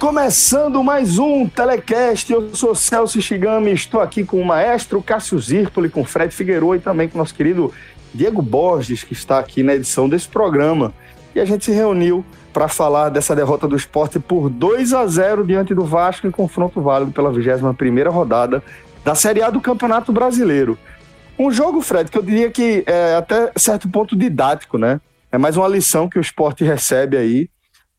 Começando mais um Telecast. Eu sou Celso Shigami, estou aqui com o maestro Cássio Zirpoli, com Fred Figueiredo e também com o nosso querido Diego Borges, que está aqui na edição desse programa. E a gente se reuniu para falar dessa derrota do esporte por 2 a 0 diante do Vasco em confronto válido pela 21 rodada da Série A do Campeonato Brasileiro. Um jogo, Fred, que eu diria que é até certo ponto didático, né? É mais uma lição que o esporte recebe aí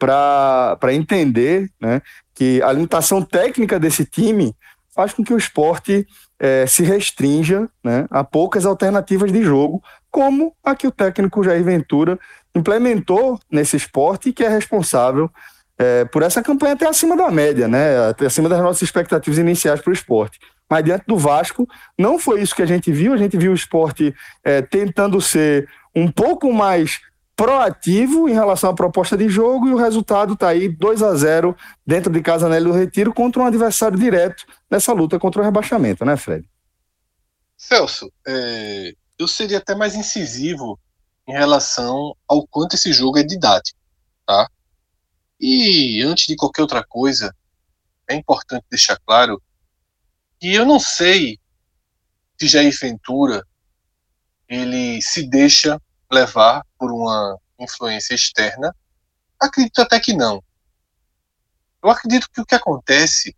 para entender né, que a limitação técnica desse time faz com que o esporte é, se restrinja né, a poucas alternativas de jogo, como a que o técnico Jair Ventura implementou nesse esporte e que é responsável é, por essa campanha até acima da média, né, até acima das nossas expectativas iniciais para o esporte. Mas diante do Vasco, não foi isso que a gente viu, a gente viu o esporte é, tentando ser um pouco mais proativo em relação à proposta de jogo e o resultado está aí 2 a 0 dentro de Casa Nélio do Retiro contra um adversário direto nessa luta contra o rebaixamento, né, Fred? Celso, é, eu seria até mais incisivo em relação ao quanto esse jogo é didático, tá? E antes de qualquer outra coisa, é importante deixar claro que eu não sei se Jair Ventura ele se deixa levar por uma influência externa? Acredito até que não. Eu acredito que o que acontece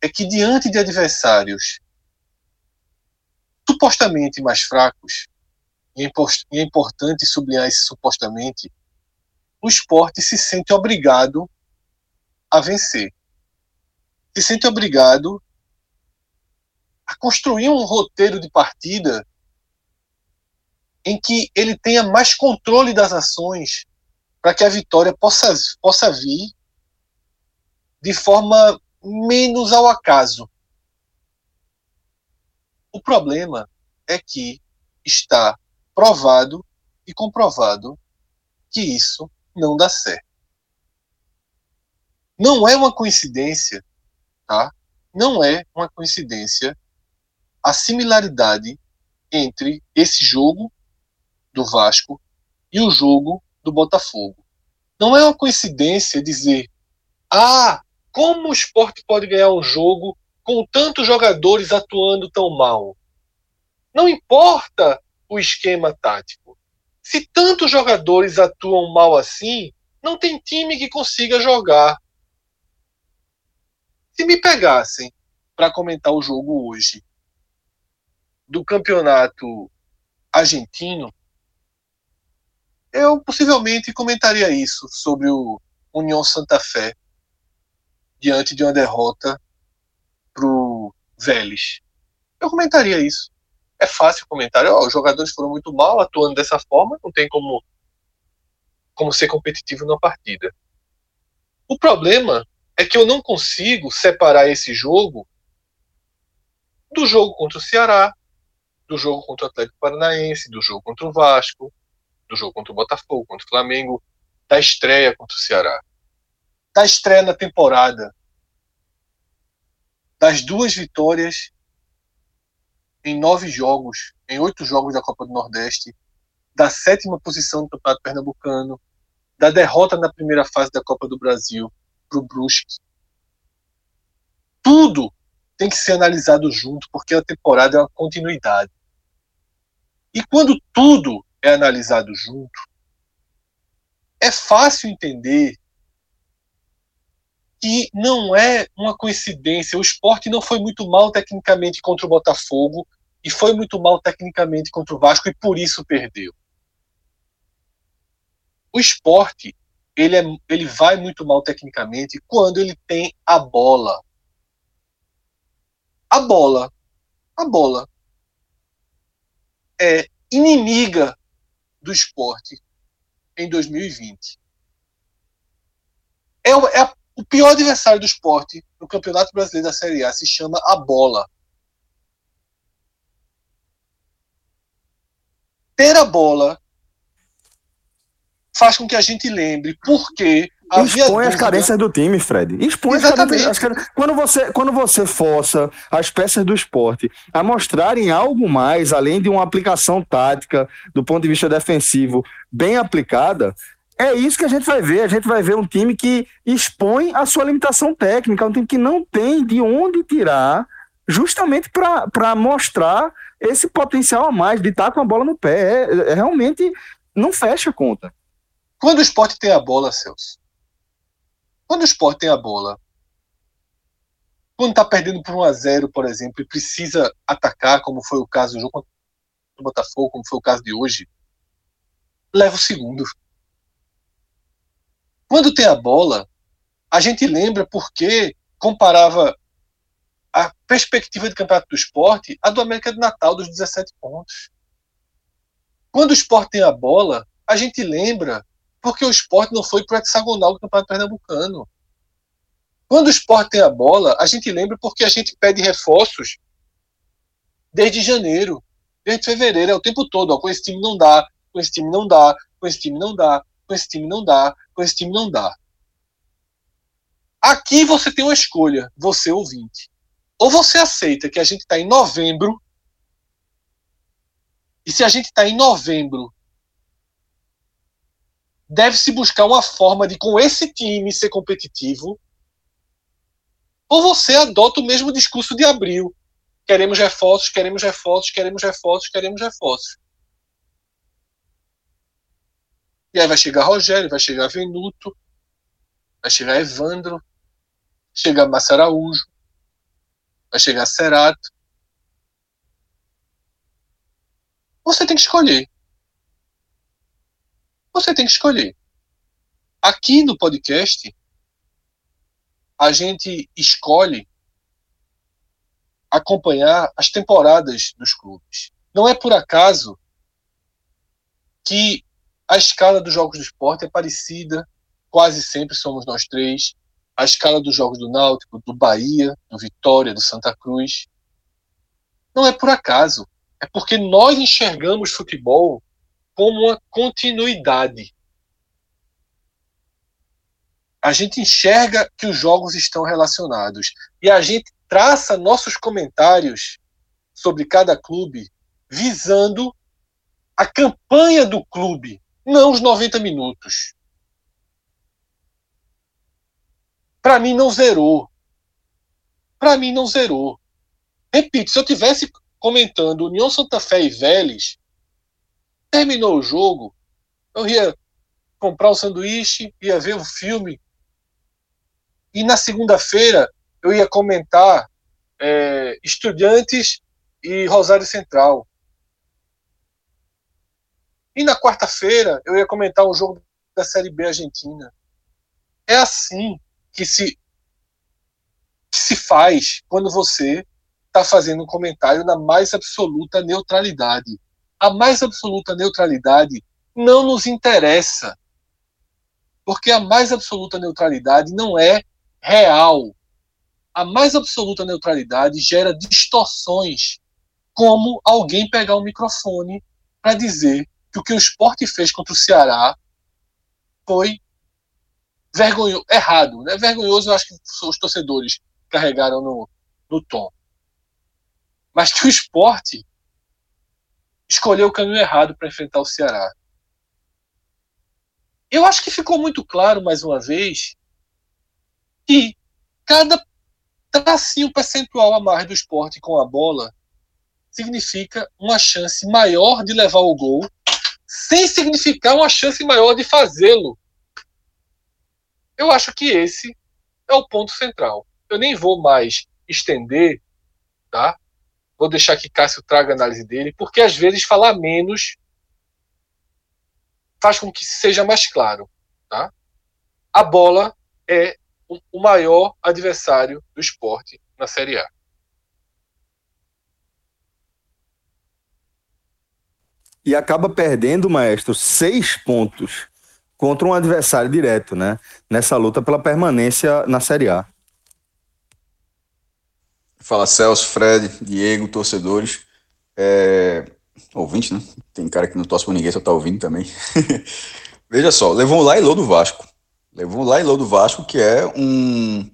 é que, diante de adversários supostamente mais fracos, e é importante sublinhar esse supostamente, o esporte se sente obrigado a vencer. Se sente obrigado a construir um roteiro de partida em que ele tenha mais controle das ações para que a vitória possa, possa vir de forma menos ao acaso. O problema é que está provado e comprovado que isso não dá certo. Não é uma coincidência, tá? Não é uma coincidência a similaridade entre esse jogo do Vasco e o jogo do Botafogo. Não é uma coincidência dizer, ah, como o esporte pode ganhar um jogo com tantos jogadores atuando tão mal? Não importa o esquema tático. Se tantos jogadores atuam mal assim, não tem time que consiga jogar. Se me pegassem para comentar o jogo hoje do campeonato argentino, eu possivelmente comentaria isso sobre o União Santa Fé diante de uma derrota pro Vélez. Eu comentaria isso. É fácil comentar. Oh, os jogadores foram muito mal atuando dessa forma, não tem como como ser competitivo na partida. O problema é que eu não consigo separar esse jogo do jogo contra o Ceará, do jogo contra o Atlético Paranaense, do jogo contra o Vasco, do jogo contra o Botafogo, contra o Flamengo, da estreia contra o Ceará, da estreia na temporada, das duas vitórias em nove jogos, em oito jogos da Copa do Nordeste, da sétima posição do Campeonato Pernambucano, da derrota na primeira fase da Copa do Brasil para o Brusque. Tudo tem que ser analisado junto, porque a temporada é uma continuidade. E quando tudo é analisado junto, é fácil entender que não é uma coincidência. O esporte não foi muito mal tecnicamente contra o Botafogo e foi muito mal tecnicamente contra o Vasco e por isso perdeu. O esporte, ele, é, ele vai muito mal tecnicamente quando ele tem a bola. A bola, a bola é inimiga do esporte em 2020. É, é o pior adversário do esporte no Campeonato Brasileiro da Série A se chama a bola. Ter a bola faz com que a gente lembre por que Expõe as carências do time, Fred. Expõe Exatamente. as carências. Quando você, quando você força as peças do esporte a mostrarem algo mais, além de uma aplicação tática do ponto de vista defensivo bem aplicada, é isso que a gente vai ver. A gente vai ver um time que expõe a sua limitação técnica, um time que não tem de onde tirar, justamente para mostrar esse potencial a mais de estar com a bola no pé. É, é, realmente não fecha a conta. Quando o esporte tem a bola, Celso, quando o esporte tem a bola, quando está perdendo por 1 a 0 por exemplo, e precisa atacar, como foi o caso do jogo contra o Botafogo, como foi o caso de hoje, leva o segundo. Quando tem a bola, a gente lembra porque comparava a perspectiva de campeonato do esporte à do América de Natal dos 17 pontos. Quando o esporte tem a bola, a gente lembra porque o esporte não foi para o hexagonal do Campeonato Pernambucano. Quando o esporte tem a bola, a gente lembra porque a gente pede reforços desde janeiro, desde fevereiro, é o tempo todo. Ó, com esse time não dá, com esse time não dá, com esse time não dá, com esse time não dá, com esse time não dá. Aqui você tem uma escolha, você ouvinte. Ou você aceita que a gente está em novembro, e se a gente está em novembro deve-se buscar uma forma de, com esse time, ser competitivo, ou você adota o mesmo discurso de abril. Queremos reforços, queremos reforços, queremos reforços, queremos reforços. E aí vai chegar Rogério, vai chegar Venuto, vai chegar Evandro, chegar Massa Araújo, vai chegar Cerato. Você tem que escolher você tem que escolher. Aqui no podcast, a gente escolhe acompanhar as temporadas dos clubes. Não é por acaso que a escala dos jogos do esporte é parecida, quase sempre somos nós três. A escala dos jogos do Náutico, do Bahia, do Vitória, do Santa Cruz. Não é por acaso. É porque nós enxergamos futebol como uma continuidade. A gente enxerga que os jogos estão relacionados e a gente traça nossos comentários sobre cada clube visando a campanha do clube, não os 90 minutos. Para mim não zerou. Para mim não zerou. Repito, se eu tivesse comentando União Santa Fé e Vélez, Terminou o jogo, eu ia comprar um sanduíche, ia ver um filme. E na segunda-feira eu ia comentar é, Estudiantes e Rosário Central. E na quarta-feira eu ia comentar um jogo da Série B Argentina. É assim que se, que se faz quando você está fazendo um comentário na mais absoluta neutralidade a mais absoluta neutralidade não nos interessa. Porque a mais absoluta neutralidade não é real. A mais absoluta neutralidade gera distorções, como alguém pegar o um microfone para dizer que o que o esporte fez contra o Ceará foi vergonhoso, errado. Né? Vergonhoso, eu acho que os torcedores carregaram no, no tom. Mas que o esporte escolheu o caminho errado para enfrentar o Ceará. Eu acho que ficou muito claro, mais uma vez, que cada tracinho percentual a mais do esporte com a bola significa uma chance maior de levar o gol, sem significar uma chance maior de fazê-lo. Eu acho que esse é o ponto central. Eu nem vou mais estender, tá? Vou deixar que Cássio traga a análise dele, porque às vezes falar menos faz com que seja mais claro. Tá? A bola é o maior adversário do esporte na Série A. E acaba perdendo, maestro, seis pontos contra um adversário direto, né? Nessa luta pela permanência na Série A. Fala Celso, Fred, Diego, torcedores. É... Ouvinte, né? Tem cara que não torce por ninguém, só tá ouvindo também. Veja só, levou um Lailô do Vasco. Levou um Lailô do Vasco, que é um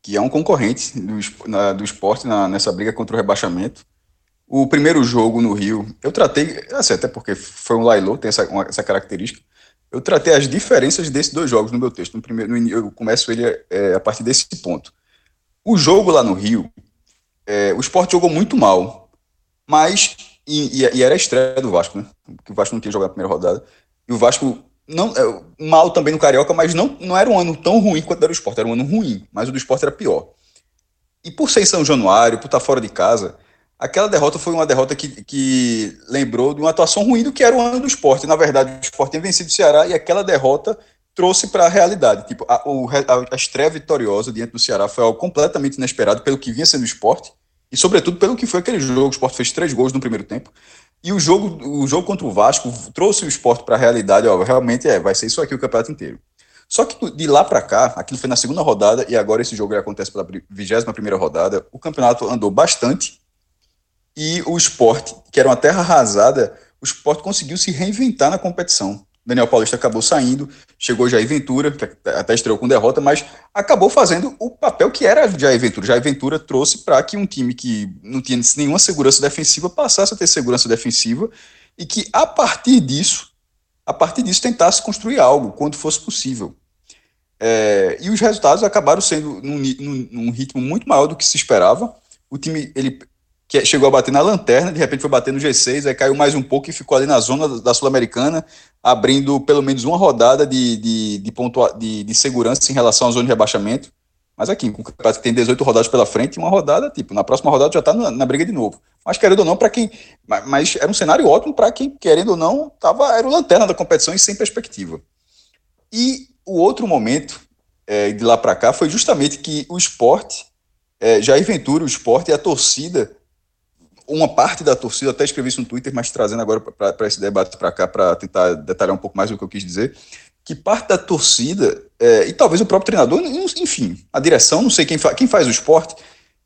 que é um concorrente do, na, do esporte na, nessa briga contra o rebaixamento. O primeiro jogo no Rio, eu tratei, assim, até porque foi um Lailô, tem essa, uma, essa característica, eu tratei as diferenças desses dois jogos no meu texto. No primeiro, no, eu começo ele é, a partir desse ponto. O jogo lá no Rio, é, o esporte jogou muito mal, mas. E, e, era a estreia do Vasco, né? O Vasco não tinha jogado a primeira rodada. E o Vasco, não, é, mal também no Carioca, mas não, não era um ano tão ruim quanto era o esporte. Era um ano ruim, mas o do esporte era pior. E por ser em São Januário, por estar fora de casa, aquela derrota foi uma derrota que, que lembrou de uma atuação ruim do que era o ano do esporte. Na verdade, o esporte tem vencido o Ceará e aquela derrota trouxe para a realidade. Tipo, a, a, a estreia vitoriosa diante do Ceará foi algo completamente inesperado pelo que vinha sendo o esporte e, sobretudo, pelo que foi aquele jogo. O esporte fez três gols no primeiro tempo. E o jogo, o jogo contra o Vasco trouxe o esporte para a realidade. Ó, realmente é, vai ser isso aqui o campeonato inteiro. Só que de lá para cá, aquilo foi na segunda rodada e agora esse jogo acontece pela 21 primeira rodada. O campeonato andou bastante e o esporte, que era uma terra arrasada, o esporte conseguiu se reinventar na competição. Daniel Paulista acabou saindo, chegou Jair Ventura, que até estreou com derrota, mas acabou fazendo o papel que era Jair Ventura. Jair Ventura trouxe para que um time que não tinha nenhuma segurança defensiva passasse a ter segurança defensiva e que a partir disso, a partir disso tentasse construir algo quando fosse possível. É, e os resultados acabaram sendo num, num, num ritmo muito maior do que se esperava. O time ele que chegou a bater na lanterna, de repente foi bater no G6, aí caiu mais um pouco e ficou ali na zona da Sul-Americana, abrindo pelo menos uma rodada de, de, de, pontua, de, de segurança em relação à zona de rebaixamento. Mas aqui, com tem 18 rodadas pela frente, uma rodada, tipo, na próxima rodada já está na, na, briga de novo. Mas querendo ou não, para quem. Mas, mas, era um cenário ótimo para quem, querendo ou não, tava, era o lanterna da competição e sem perspectiva. E o outro momento, é, de lá para cá, foi justamente que o esporte, é, Jair Ventura, o esporte e a torcida uma parte da torcida, até escrevi isso no Twitter, mas trazendo agora para esse debate para cá, para tentar detalhar um pouco mais o que eu quis dizer, que parte da torcida, é, e talvez o próprio treinador, enfim, a direção, não sei quem, fa quem faz o esporte,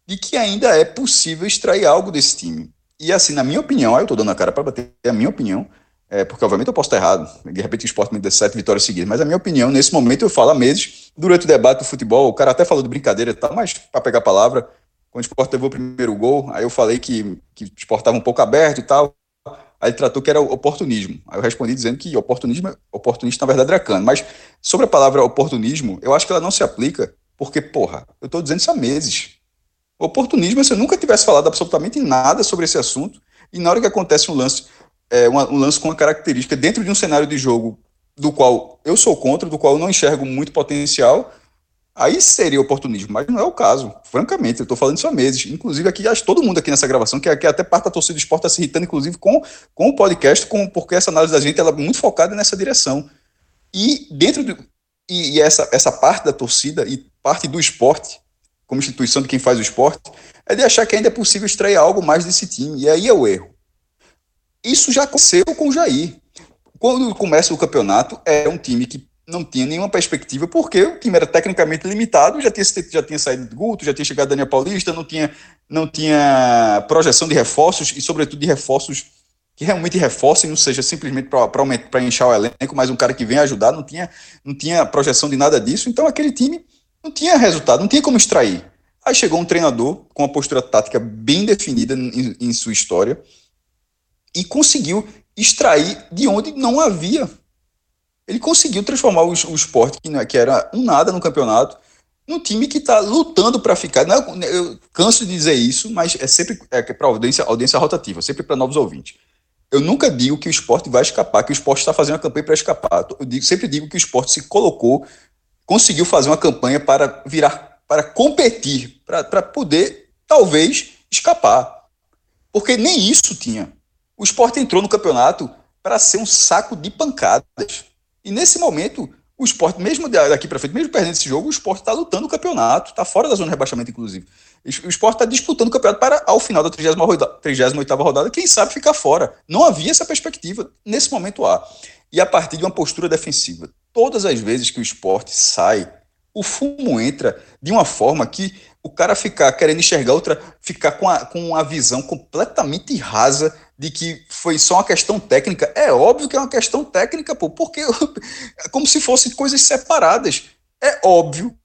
de que ainda é possível extrair algo desse time. E assim, na minha opinião, aí eu estou dando a cara para bater, é a minha opinião, é, porque obviamente eu posso estar errado, de repente o esporte me deu sete vitórias seguidas, mas a minha opinião, nesse momento eu falo há meses, durante o debate do futebol, o cara até falou de brincadeira e tal, mas para pegar a palavra, quando o Sport levou o primeiro gol, aí eu falei que, que o Sport estava um pouco aberto e tal. Aí ele tratou que era oportunismo. Aí eu respondi dizendo que oportunismo, oportunista na verdade era cano. Mas sobre a palavra oportunismo, eu acho que ela não se aplica, porque, porra, eu estou dizendo isso há meses. Oportunismo é se eu nunca tivesse falado absolutamente nada sobre esse assunto, e na hora que acontece um lance, é, um, um lance com uma característica dentro de um cenário de jogo do qual eu sou contra, do qual eu não enxergo muito potencial, Aí seria oportunismo, mas não é o caso. Francamente, eu estou falando isso há meses. Inclusive, aqui, acho todo mundo aqui nessa gravação, que, que até parte da torcida do esporte está se irritando, inclusive, com, com o podcast, com, porque essa análise da gente ela é muito focada nessa direção. E dentro do. E, e essa, essa parte da torcida e parte do esporte, como instituição de quem faz o esporte, é de achar que ainda é possível extrair algo mais desse time. E aí é o erro. Isso já aconteceu com o Jair. Quando começa o campeonato, é um time que não tinha nenhuma perspectiva, porque o time era tecnicamente limitado, já tinha, já tinha saído de Guto, já tinha chegado Daniel Paulista, não tinha, não tinha projeção de reforços, e sobretudo de reforços que realmente reforcem, não seja simplesmente para inchar o elenco, mas um cara que vem ajudar, não tinha, não tinha projeção de nada disso, então aquele time não tinha resultado, não tinha como extrair. Aí chegou um treinador com uma postura tática bem definida em, em sua história e conseguiu extrair de onde não havia ele conseguiu transformar o, o esporte, que, que era um nada no campeonato, num time que está lutando para ficar. Não, é, eu canso de dizer isso, mas é sempre é, para audiência, audiência rotativa, sempre para novos ouvintes. Eu nunca digo que o esporte vai escapar, que o esporte está fazendo uma campanha para escapar. Eu digo, sempre digo que o esporte se colocou, conseguiu fazer uma campanha para virar, para competir, para poder, talvez, escapar. Porque nem isso tinha. O esporte entrou no campeonato para ser um saco de pancadas. E nesse momento, o esporte, mesmo daqui para frente, mesmo perdendo esse jogo, o esporte está lutando o campeonato, está fora da zona de rebaixamento, inclusive. O esporte está disputando o campeonato para, ao final da 38 rodada, quem sabe ficar fora. Não havia essa perspectiva. Nesse momento há. E a partir de uma postura defensiva. Todas as vezes que o esporte sai, o fumo entra de uma forma que o cara ficar querendo enxergar outra, ficar com a, com a visão completamente rasa de que foi só uma questão técnica. É óbvio que é uma questão técnica, pô, porque é como se fossem coisas separadas. É óbvio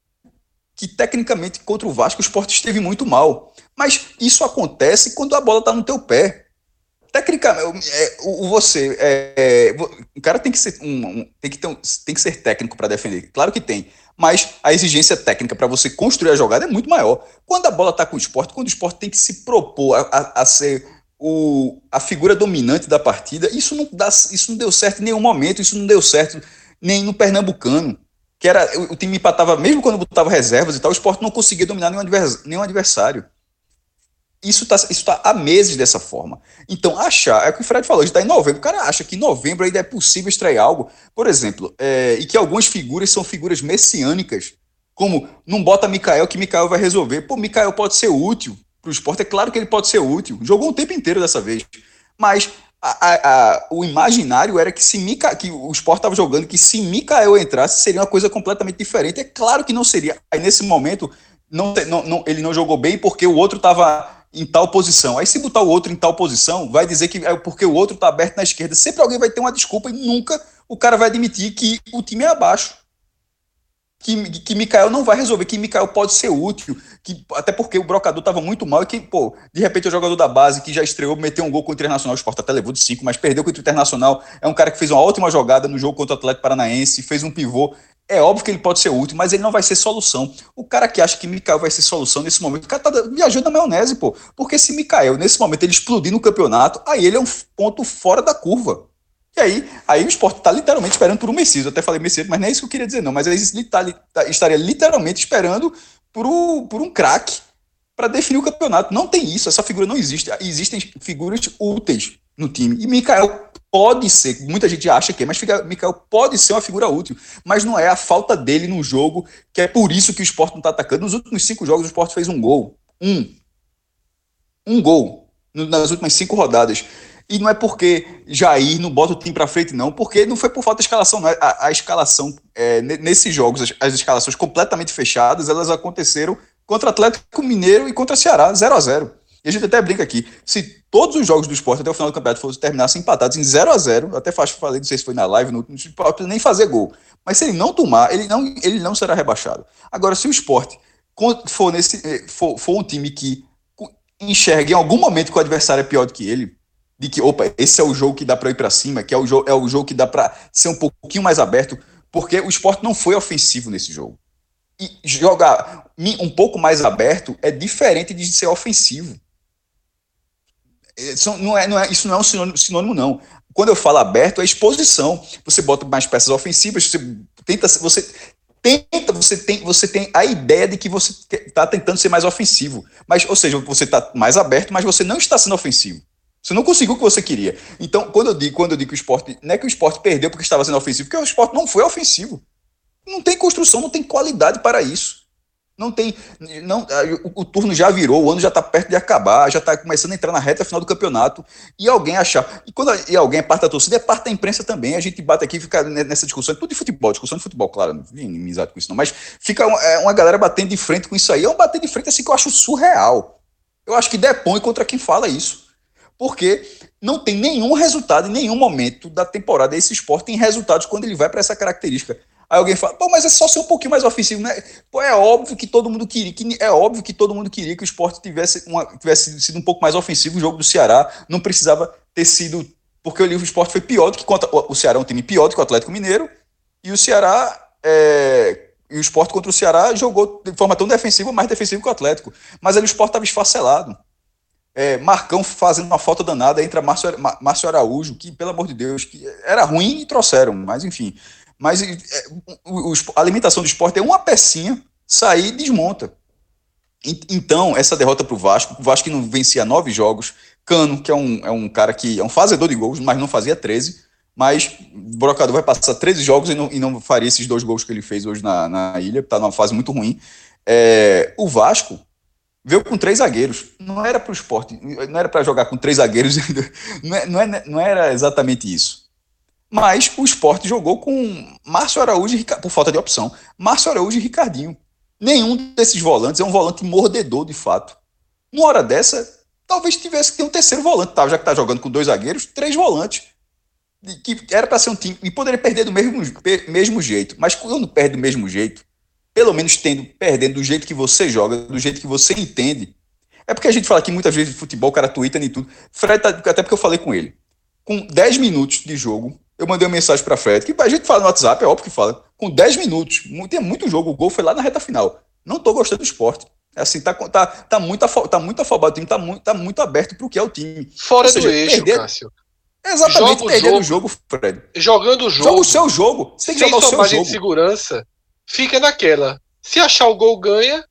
que tecnicamente contra o Vasco o esporte esteve muito mal. Mas isso acontece quando a bola está no teu pé. Tecnicamente, é, o, você, é, é, o cara tem que ser um, um tem que ter um, tem que ser técnico para defender. Claro que tem, mas a exigência técnica para você construir a jogada é muito maior. Quando a bola está com o esporte, quando o esporte tem que se propor a, a, a ser o, a figura dominante da partida, isso não, dá, isso não deu certo em nenhum momento, isso não deu certo nem no Pernambucano que era o time empatava, mesmo quando botava reservas e tal, o esporte não conseguia dominar nenhum, advers, nenhum adversário. Isso está isso tá há meses dessa forma. Então, achar, é o que o Fred falou, a gente está em novembro. O cara acha que em novembro ainda é possível extrair algo, por exemplo, é, e que algumas figuras são figuras messiânicas, como não bota Mikael que Mikael vai resolver. Pô, Mikael pode ser útil para o esporte, é claro que ele pode ser útil. Jogou um tempo inteiro dessa vez. Mas a, a, o imaginário era que se que o Sport estava jogando, que se Mikael entrasse, seria uma coisa completamente diferente. É claro que não seria. Aí nesse momento, não, não, não ele não jogou bem porque o outro estava em tal posição. Aí se botar o outro em tal posição, vai dizer que é porque o outro está aberto na esquerda. Sempre alguém vai ter uma desculpa e nunca o cara vai admitir que o time é abaixo que, que Mikael não vai resolver, que Mikael pode ser útil, que até porque o brocador estava muito mal e que, pô, de repente o jogador da base que já estreou, meteu um gol contra o Internacional, o Sport até levou de 5, mas perdeu contra o Internacional, é um cara que fez uma ótima jogada no jogo contra o Atlético Paranaense, fez um pivô, é óbvio que ele pode ser útil, mas ele não vai ser solução. O cara que acha que Mikael vai ser solução nesse momento, o cara tá viajando na maionese, pô. Porque se Mikael, nesse momento, ele explodir no campeonato, aí ele é um ponto fora da curva. E aí, aí o esporte está literalmente esperando por um Messias. Eu até falei Messias, mas não é isso que eu queria dizer, não. Mas ele tá, tá, estaria literalmente esperando por, o, por um craque para definir o campeonato. Não tem isso, essa figura não existe. Existem figuras úteis no time. E Mikael pode ser, muita gente acha que é, mas Mikael pode ser uma figura útil. Mas não é a falta dele no jogo, que é por isso que o esporte não está atacando. Nos últimos cinco jogos, o esporte fez um gol. Um. Um gol. Nas últimas cinco rodadas. E não é porque Jair não bota o time para frente, não, porque não foi por falta de escalação, não. É a, a escalação, é, nesses jogos, as, as, escalações completamente fechadas, elas aconteceram contra Atlético Mineiro e contra Ceará, 0 a 0 E a gente até brinca aqui, se todos os jogos do esporte até o final do campeonato fossem terminassem empatados em 0 a 0 até faz, falei, não sei se foi na live, não, não nem fazer gol. Mas se ele não tomar, ele não, ele não será rebaixado. Agora, se o esporte for, nesse, eh, for, for um time que enxerga em algum momento que o adversário é pior do que ele, de que, opa, esse é o jogo que dá para ir para cima, que é o, jogo, é o jogo que dá para ser um pouquinho mais aberto, porque o esporte não foi ofensivo nesse jogo. E jogar um pouco mais aberto é diferente de ser ofensivo. Isso não é, não é, isso não é um sinônimo, sinônimo, não. Quando eu falo aberto, é exposição. Você bota mais peças ofensivas, você tenta, você tenta, você tem, você tem a ideia de que você está tentando ser mais ofensivo. Mas, ou seja, você está mais aberto, mas você não está sendo ofensivo. Você não conseguiu o que você queria. Então, quando eu digo, quando eu digo que o esporte. Não é que o esporte perdeu porque estava sendo ofensivo, porque o esporte não foi ofensivo. Não tem construção, não tem qualidade para isso. Não tem. Não, o, o turno já virou, o ano já está perto de acabar, já está começando a entrar na reta final do campeonato. E alguém achar. E quando e alguém é parte da torcida, é parte da imprensa também. A gente bate aqui fica nessa discussão, é tudo de futebol, discussão de futebol, claro, não vim inimizado com isso, não. Mas fica uma, é, uma galera batendo de frente com isso aí. É um bater de frente assim que eu acho surreal. Eu acho que depõe contra quem fala isso porque não tem nenhum resultado em nenhum momento da temporada. Esse esporte tem resultados quando ele vai para essa característica. Aí alguém fala, pô, mas é só ser um pouquinho mais ofensivo, né? Pô, é óbvio que todo mundo queria, que é óbvio que todo mundo queria que o esporte tivesse, uma, tivesse sido um pouco mais ofensivo. O jogo do Ceará não precisava ter sido. Porque o esporte foi pior do que contra. O Ceará é um time pior do que o Atlético Mineiro. E o Ceará. É, e o esporte contra o Ceará jogou de forma tão defensiva, mais defensiva que o Atlético. Mas ali o esporte estava esfacelado. É, Marcão fazendo uma falta danada, entra Márcio, Araújo, que, pelo amor de Deus, que era ruim e trouxeram, mas enfim. Mas é, o, a alimentação do esporte é uma pecinha, sair e desmonta. E, então, essa derrota para o Vasco, o Vasco que não vencia nove jogos, Cano, que é um, é um cara que é um fazedor de gols, mas não fazia 13, Mas o Brocador vai passar 13 jogos e não, e não faria esses dois gols que ele fez hoje na, na ilha, está numa fase muito ruim. É, o Vasco veio com três zagueiros. Não era para o esporte, não era para jogar com três zagueiros, não, é, não, é, não era exatamente isso. Mas o esporte jogou com Márcio Araújo, e, por falta de opção, Márcio Araújo e Ricardinho. Nenhum desses volantes é um volante mordedor de fato. Numa hora dessa, talvez tivesse que ter um terceiro volante, tá? já que está jogando com dois zagueiros, três volantes que era para ser um time e poderia perder do mesmo, mesmo jeito, mas quando perde do mesmo jeito, pelo menos tendo perdendo do jeito que você joga, do jeito que você entende. É porque a gente fala aqui muitas vezes de futebol, o cara twitta e tudo. Fred, tá, até porque eu falei com ele. Com 10 minutos de jogo, eu mandei uma mensagem para Fred, que a gente fala no WhatsApp, é óbvio que fala. Com 10 minutos, tem muito jogo, o gol foi lá na reta final. Não tô gostando do esporte. É assim, tá, tá, tá, muito, tá muito afobado, o time tá muito, tá muito aberto pro que é o time. Fora seja, do eixo, perder, Cássio. Exatamente, joga perdendo o jogo, Fred. Jogando o jogo. Joga o seu jogo. Você tem que jogar o seu jogo. de segurança, fica naquela. Se achar o gol, ganha.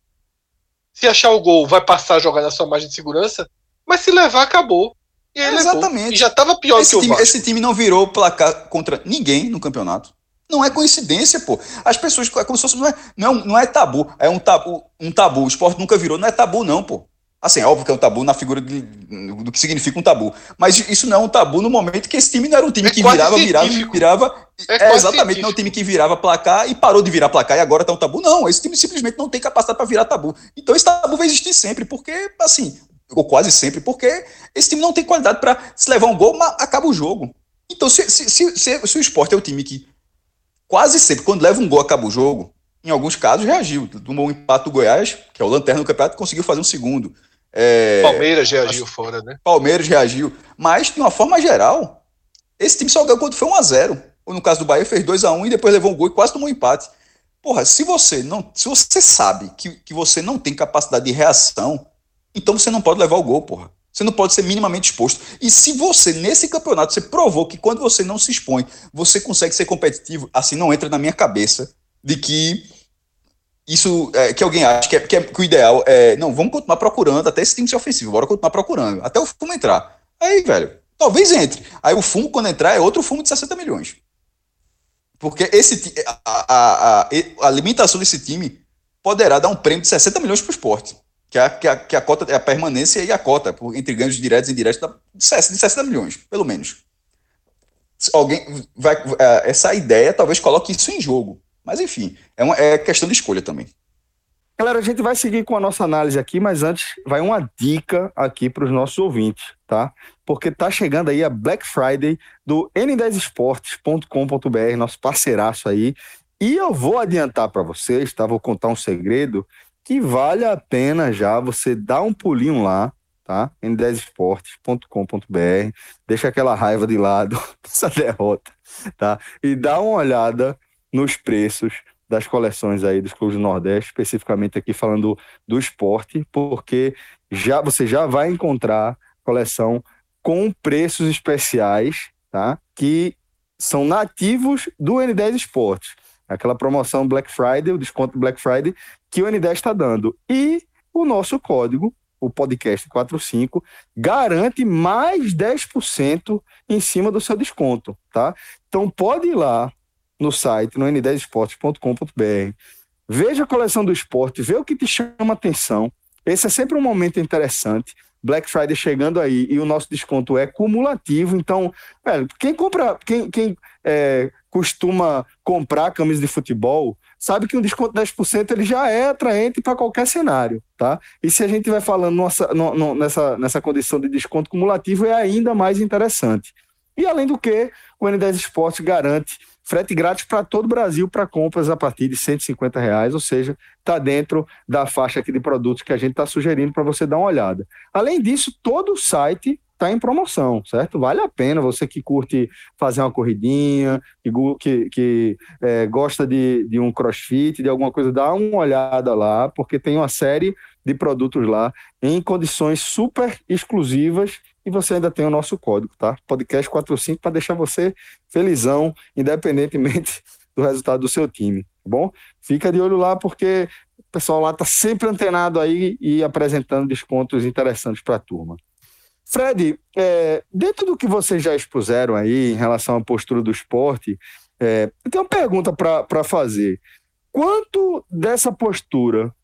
Se achar o gol, vai passar a jogar na sua margem de segurança. Mas se levar, acabou. E Exatamente. Levou. E já estava pior esse que time, o Vasco. Esse time não virou placar contra ninguém no campeonato. Não é coincidência, pô. As pessoas, é como se fosse, não é, não é, não é tabu. É um tabu, um tabu. O esporte nunca virou. Não é tabu, não, pô. Assim, é óbvio que é um tabu na figura de, do que significa um tabu. Mas isso não é um tabu no momento que esse time não era um time é que virava, virava, virava. É, é exatamente, não é um time que virava placar e parou de virar placar e agora tá um tabu. Não, esse time simplesmente não tem capacidade para virar tabu. Então esse tabu vai existir sempre, porque, assim, ou quase sempre, porque esse time não tem qualidade para se levar um gol, acaba o jogo. Então, se, se, se, se, se o esporte é o time que quase sempre, quando leva um gol, acaba o jogo, em alguns casos reagiu. Tomou um empate do Goiás, que é o lanterna do campeonato, conseguiu fazer um segundo. É, Palmeiras reagiu fora, né? Palmeiras reagiu. Mas, de uma forma geral, esse time só ganhou quando foi 1x0. Ou no caso do Bahia, fez 2x1 e depois levou um gol e quase tomou um empate. Porra, se você não. Se você sabe que, que você não tem capacidade de reação, então você não pode levar o gol, porra. Você não pode ser minimamente exposto. E se você, nesse campeonato, você provou que quando você não se expõe, você consegue ser competitivo, assim não entra na minha cabeça de que isso é, que alguém acha que, é, que, é, que, o ideal é, não, vamos continuar procurando até esse time ser ofensivo, bora continuar procurando, até o fumo entrar. Aí, velho, talvez entre. Aí o fumo, quando entrar, é outro fumo de 60 milhões. Porque esse a, a, a, a limitação desse time poderá dar um prêmio de 60 milhões para o esporte. Que a, que, a, que a cota é a permanência e a cota, por, entre ganhos diretos e indiretos, de 60 milhões, pelo menos. Alguém vai. É, essa ideia talvez coloque isso em jogo. Mas enfim, é, uma, é questão de escolha também. Galera, a gente vai seguir com a nossa análise aqui, mas antes vai uma dica aqui para os nossos ouvintes, tá? Porque tá chegando aí a Black Friday do n10esportes.com.br, nosso parceiraço aí. E eu vou adiantar para vocês, tá? Vou contar um segredo que vale a pena já você dar um pulinho lá, tá? n10esportes.com.br, deixa aquela raiva de lado, essa derrota, tá? E dá uma olhada nos preços das coleções aí dos clubes do Nordeste, especificamente aqui falando do esporte, porque já você já vai encontrar coleção com preços especiais, tá? Que são nativos do N10 Esportes. Aquela promoção Black Friday, o desconto Black Friday que o N10 está dando. E o nosso código, o podcast 45, garante mais 10% em cima do seu desconto, tá? Então pode ir lá no site, no n10esportes.com.br. Veja a coleção do esporte, vê o que te chama atenção. Esse é sempre um momento interessante. Black Friday chegando aí e o nosso desconto é cumulativo. Então, velho, quem compra, quem, quem é, costuma comprar camisa de futebol, sabe que um desconto de 10% ele já é atraente para qualquer cenário, tá? E se a gente vai falando nossa, no, no, nessa, nessa condição de desconto cumulativo, é ainda mais interessante. E além do que, o N10 Esporte garante frete grátis para todo o Brasil para compras a partir de 150 reais, ou seja, está dentro da faixa aqui de produtos que a gente está sugerindo para você dar uma olhada. Além disso, todo o site está em promoção, certo? Vale a pena você que curte fazer uma corridinha, que, que, é, gosta de, de um crossfit, de alguma coisa, dá uma olhada lá, porque tem uma série de produtos lá em condições super exclusivas e você ainda tem o nosso código, tá? Podcast 45 para deixar você felizão, independentemente do resultado do seu time, tá bom? Fica de olho lá porque o pessoal lá tá sempre antenado aí e apresentando descontos interessantes para a turma. Fred, é, dentro do que vocês já expuseram aí em relação à postura do esporte, é, eu tenho uma pergunta para fazer. Quanto dessa postura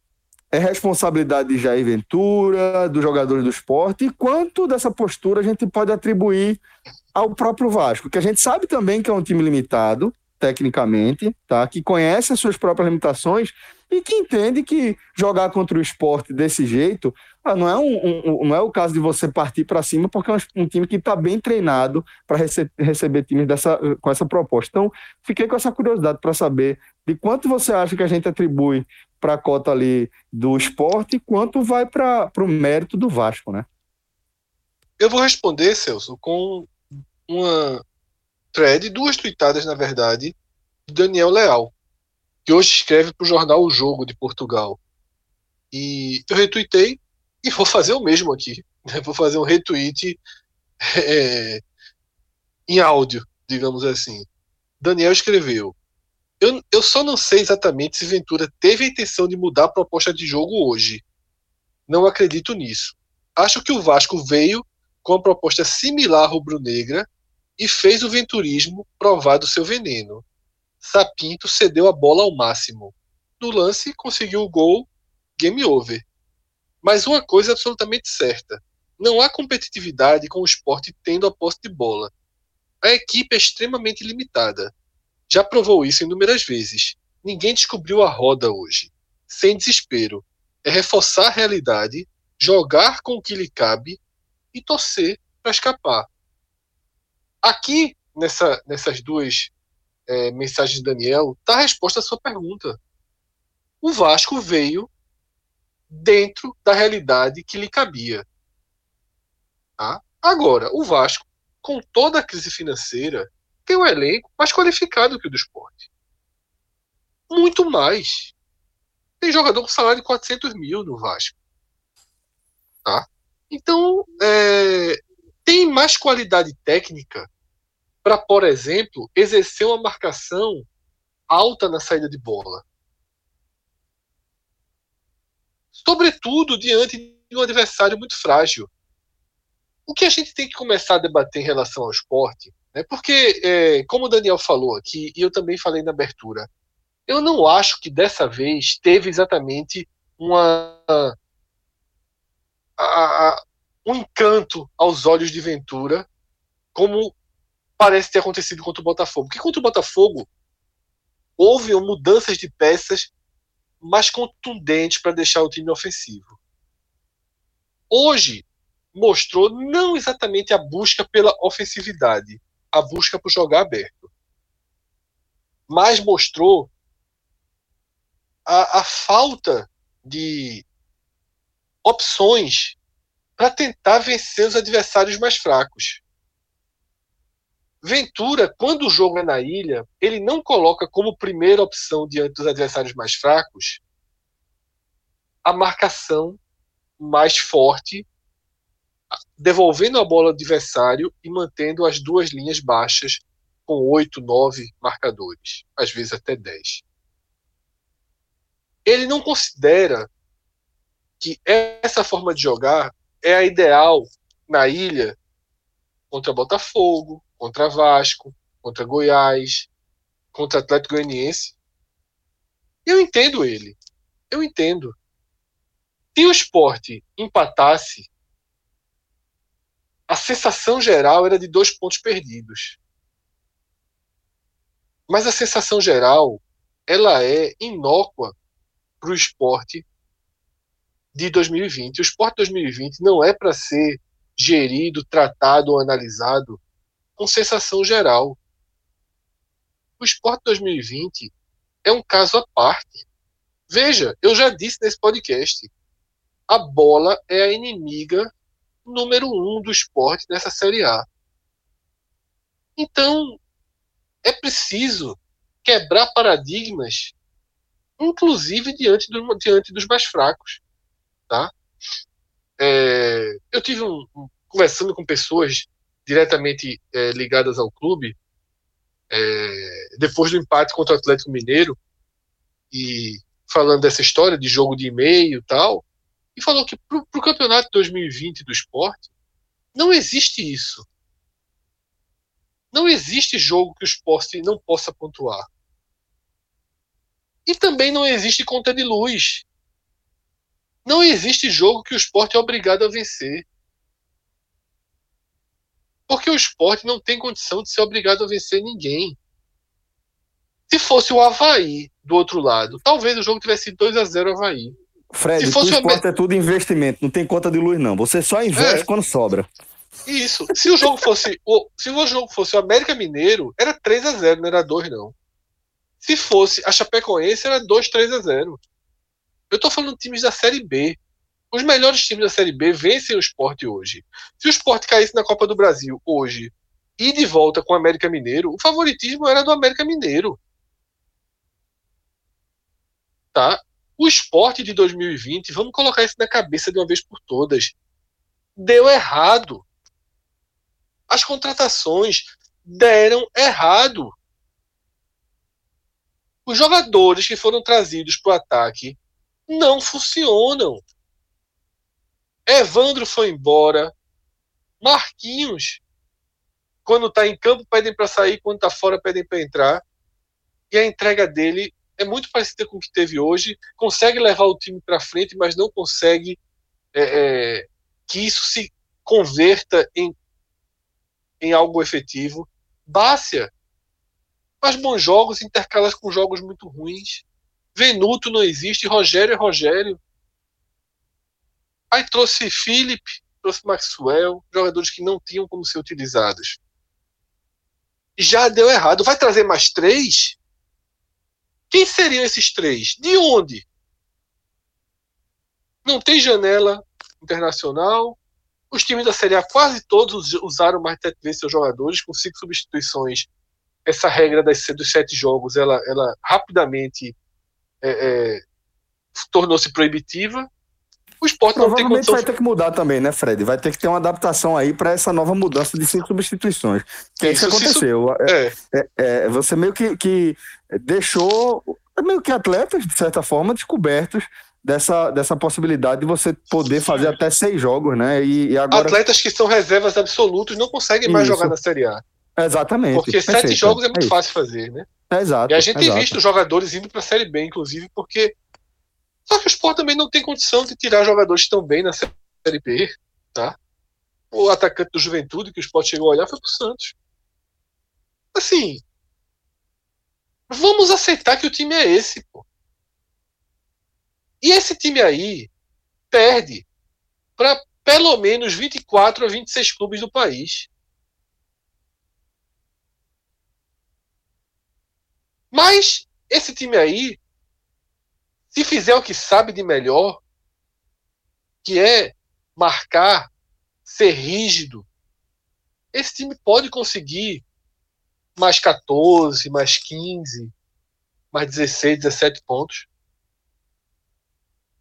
é responsabilidade de Jair Ventura, dos jogadores do esporte, e quanto dessa postura a gente pode atribuir ao próprio Vasco, que a gente sabe também que é um time limitado, tecnicamente, tá? que conhece as suas próprias limitações e que entende que jogar contra o esporte desse jeito ah, não, é um, um, não é o caso de você partir para cima, porque é um, time que está bem treinado para rece receber times dessa, com essa proposta. Então, fiquei com essa curiosidade para saber de quanto você acha que a gente atribui para a cota ali do esporte quanto vai para o mérito do Vasco, né? Eu vou responder, Celso, com uma thread, duas tweetadas, na verdade, de Daniel Leal, que hoje escreve para o jornal O Jogo de Portugal. E eu retuitei e vou fazer o mesmo aqui. Né? Vou fazer um retweet é, em áudio, digamos assim. Daniel escreveu: eu, eu só não sei exatamente se Ventura teve a intenção de mudar a proposta de jogo hoje. Não acredito nisso. Acho que o Vasco veio com uma proposta similar rubro-negra e fez o venturismo provar do seu veneno. Sapinto cedeu a bola ao máximo. No lance, conseguiu o gol, game over. Mas uma coisa é absolutamente certa: não há competitividade com o esporte tendo a posse de bola. A equipe é extremamente limitada. Já provou isso inúmeras vezes. Ninguém descobriu a roda hoje. Sem desespero. É reforçar a realidade, jogar com o que lhe cabe e torcer para escapar. Aqui, nessa, nessas duas é, mensagens de Daniel, está a resposta à sua pergunta. O Vasco veio dentro da realidade que lhe cabia. Tá? Agora, o Vasco, com toda a crise financeira, tem um elenco mais qualificado que o do esporte. Muito mais. Tem jogador com salário de 400 mil no Vasco. Tá? Então, é, tem mais qualidade técnica para, por exemplo, exercer uma marcação alta na saída de bola. Sobretudo diante de um adversário muito frágil. O que a gente tem que começar a debater em relação ao esporte, né, porque, é, como o Daniel falou aqui, e eu também falei na abertura, eu não acho que dessa vez teve exatamente uma. A, a, um encanto aos olhos de Ventura, como parece ter acontecido contra o Botafogo. Porque contra o Botafogo houve mudanças de peças mais contundentes para deixar o time ofensivo. Hoje mostrou não exatamente a busca pela ofensividade, a busca por jogar aberto, mas mostrou a, a falta de opções para tentar vencer os adversários mais fracos. Ventura, quando o jogo é na ilha, ele não coloca como primeira opção diante dos adversários mais fracos a marcação mais forte, devolvendo a bola ao adversário e mantendo as duas linhas baixas com oito, nove marcadores, às vezes até dez. Ele não considera que essa forma de jogar é a ideal na ilha contra Botafogo, contra Vasco, contra Goiás, contra Atlético Goianiense. Eu entendo ele. Eu entendo. Se o esporte empatasse, a sensação geral era de dois pontos perdidos. Mas a sensação geral, ela é inócua para o esporte de 2020. O esporte 2020 não é para ser gerido, tratado ou analisado com sensação geral. O esporte 2020 é um caso à parte. Veja, eu já disse nesse podcast, a bola é a inimiga número um do esporte nessa Série A. Então, é preciso quebrar paradigmas, inclusive diante, do, diante dos mais fracos tá? É, eu tive um, um, conversando com pessoas diretamente é, ligadas ao clube é, depois do empate contra o Atlético Mineiro e falando dessa história de jogo de e-mail e tal e falou que para o campeonato 2020 do esporte Não existe isso. Não existe jogo que o esporte não possa pontuar. E também não existe conta de luz. Não existe jogo que o esporte é obrigado a vencer. Porque o esporte não tem condição de ser obrigado a vencer ninguém. Se fosse o Havaí do outro lado, talvez o jogo tivesse 2 a 0 Havaí. Fred, se fosse o esporte o... é tudo investimento, não tem conta de luz, não. Você só investe é. quando sobra. Isso. Se o jogo fosse o, se o jogo fosse o América Mineiro, era 3 a 0 não era 2, não. Se fosse a Chapecoense, era 2, 3 a 0 Eu tô falando de times da Série B. Os melhores times da Série B vencem o esporte hoje. Se o esporte caísse na Copa do Brasil hoje e de volta com o América Mineiro, o favoritismo era do América Mineiro. Tá? O esporte de 2020, vamos colocar isso na cabeça de uma vez por todas, deu errado. As contratações deram errado. Os jogadores que foram trazidos para o ataque não funcionam. Evandro foi embora. Marquinhos, quando está em campo, pedem para sair, quando está fora, pedem para entrar. E a entrega dele é muito parecida com o que teve hoje. Consegue levar o time para frente, mas não consegue é, é, que isso se converta em, em algo efetivo. Bácia faz bons jogos, intercala com jogos muito ruins. Venuto não existe, Rogério é Rogério. Aí trouxe Felipe, trouxe Maxwell, jogadores que não tinham como ser utilizados. Já deu errado. Vai trazer mais três? Quem seriam esses três? De onde? Não tem janela internacional. Os times da Série A quase todos usaram mais de vezes seus jogadores, com cinco substituições. Essa regra das, dos sete jogos, ela, ela rapidamente é, é, tornou-se proibitiva. O esporte não tem condição... vai ter que mudar também, né, Fred? Vai ter que ter uma adaptação aí para essa nova mudança de cinco substituições. Que é isso que aconteceu. É. É, é. É, você meio que, que deixou meio que atletas, de certa forma, descobertos dessa, dessa possibilidade de você poder fazer até seis jogos, né? E, e agora... Atletas que são reservas absolutos não conseguem mais isso. jogar na Série A. Exatamente. Porque perfeito. sete jogos é muito é fácil fazer, né? exato. E a gente exato. tem visto jogadores indo para a Série B, inclusive, porque só que o Sport também não tem condição de tirar jogadores tão bem na Série B, tá? O atacante do Juventude que o Sport chegou a olhar foi pro Santos. Assim, vamos aceitar que o time é esse, pô. E esse time aí perde para pelo menos 24 a 26 clubes do país. Mas esse time aí se fizer o que sabe de melhor, que é marcar, ser rígido, esse time pode conseguir mais 14, mais 15, mais 16, 17 pontos.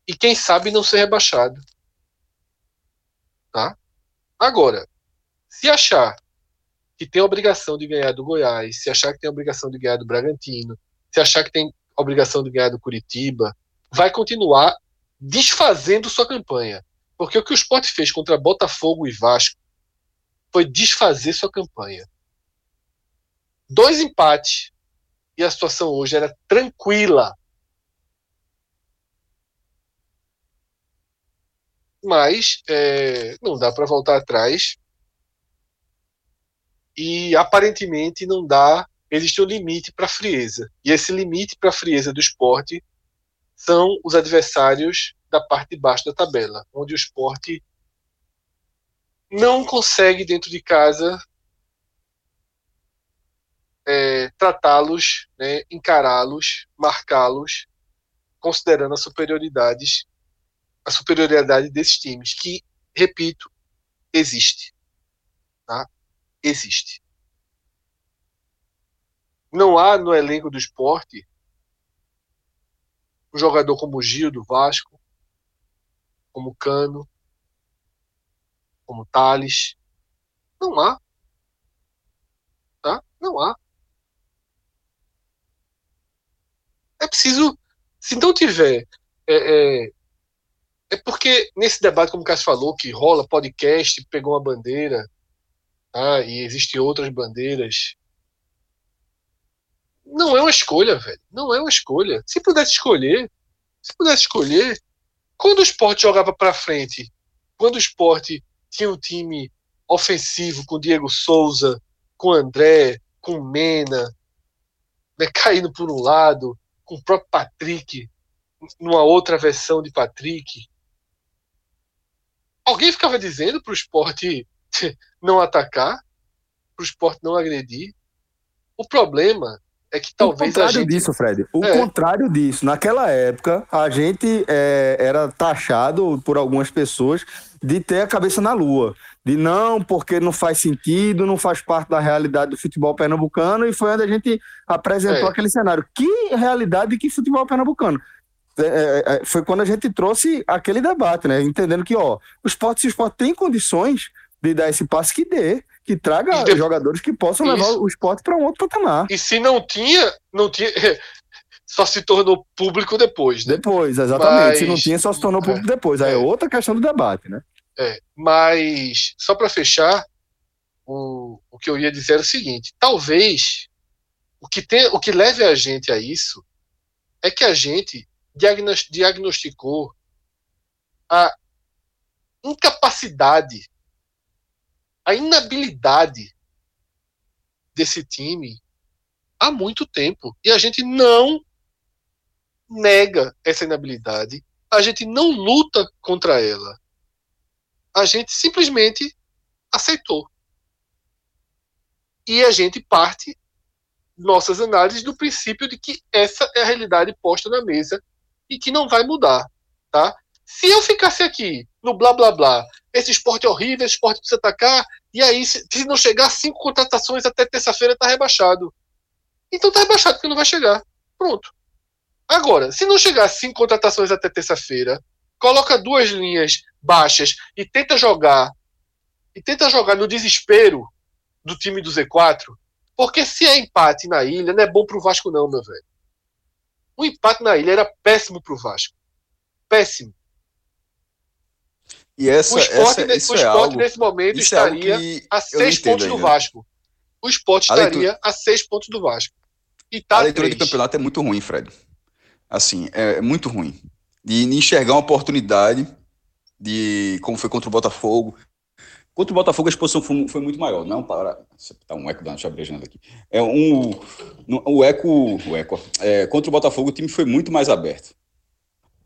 E quem sabe não ser rebaixado. Tá? Agora, se achar que tem obrigação de ganhar do Goiás, se achar que tem obrigação de ganhar do Bragantino, se achar que tem obrigação de ganhar do Curitiba, vai continuar desfazendo sua campanha. Porque o que o Sport fez contra Botafogo e Vasco foi desfazer sua campanha. Dois empates e a situação hoje era tranquila. Mas é, não dá para voltar atrás. E aparentemente não dá. Existe um limite para a frieza. E esse limite para a frieza do esporte são os adversários da parte de baixo da tabela, onde o esporte não consegue, dentro de casa, é, tratá-los, né, encará-los, marcá-los, considerando a superioridade, a superioridade desses times, que, repito, existe. Tá? Existe. Não há no elenco do esporte um jogador como o Gil do Vasco, como Cano, como Thales. Não há. Tá? Não há. É preciso, se não tiver é, é, É porque nesse debate, como o Cássio falou, que rola podcast, pegou uma bandeira, tá? e existem outras bandeiras. Não é uma escolha, velho. Não é uma escolha. Se pudesse escolher, se pudesse escolher, quando o esporte jogava para frente, quando o esporte tinha um time ofensivo com Diego Souza, com André, com Mena, né, caindo por um lado, com o próprio Patrick, numa outra versão de Patrick. Alguém ficava dizendo para o esporte não atacar, para o esporte não agredir. O problema é que talvez. O contrário gente... disso, Fred. O é. contrário disso. Naquela época, a gente é, era taxado por algumas pessoas de ter a cabeça na lua. De não, porque não faz sentido, não faz parte da realidade do futebol pernambucano, e foi onde a gente apresentou é. aquele cenário. Que realidade e que futebol pernambucano? É, é, é, foi quando a gente trouxe aquele debate, né? Entendendo que, ó, o esporte, se o esporte tem condições de dar esse passe, que dê que traga de... jogadores que possam Isso. levar o esporte para um outro patamar. E se não tinha, não tinha. Só se tornou público depois, né? Depois, exatamente. Mas... Se não tinha, só se tornou público é, depois. Aí é. é outra questão do debate, né? É, mas só para fechar, o, o que eu ia dizer é o seguinte: talvez o que, tem, o que leve a gente a isso é que a gente diagnosticou a incapacidade a inabilidade desse time há muito tempo. E a gente não nega essa inabilidade, a gente não luta contra ela. A gente simplesmente aceitou. E a gente parte nossas análises do princípio de que essa é a realidade posta na mesa e que não vai mudar, tá? Se eu ficasse aqui no blá blá blá, esse esporte é horrível, esse esporte precisa atacar, e aí, se, não chegar cinco contratações até terça-feira, tá rebaixado. Então tá rebaixado, porque não vai chegar. Pronto. Agora, se não chegar cinco contratações até terça-feira, coloca duas linhas baixas e tenta jogar e tenta jogar no desespero do time do Z4, porque se é empate na ilha, não é bom pro Vasco não, meu velho. O empate na ilha era péssimo pro Vasco. Péssimo. E essa, o esporte, essa, isso o esporte é algo, nesse momento é estaria é a seis pontos ainda. do Vasco. O esporte estaria a, leitura, a seis pontos do Vasco. E tá a leitura do campeonato é muito ruim, Fred. Assim, é, é muito ruim. De, de enxergar uma oportunidade de como foi contra o Botafogo. Contra o Botafogo a exposição foi, foi muito maior. Não para. Tá um eco da chabrejando aqui. É um. O eco. O eco é, contra o Botafogo o time foi muito mais aberto.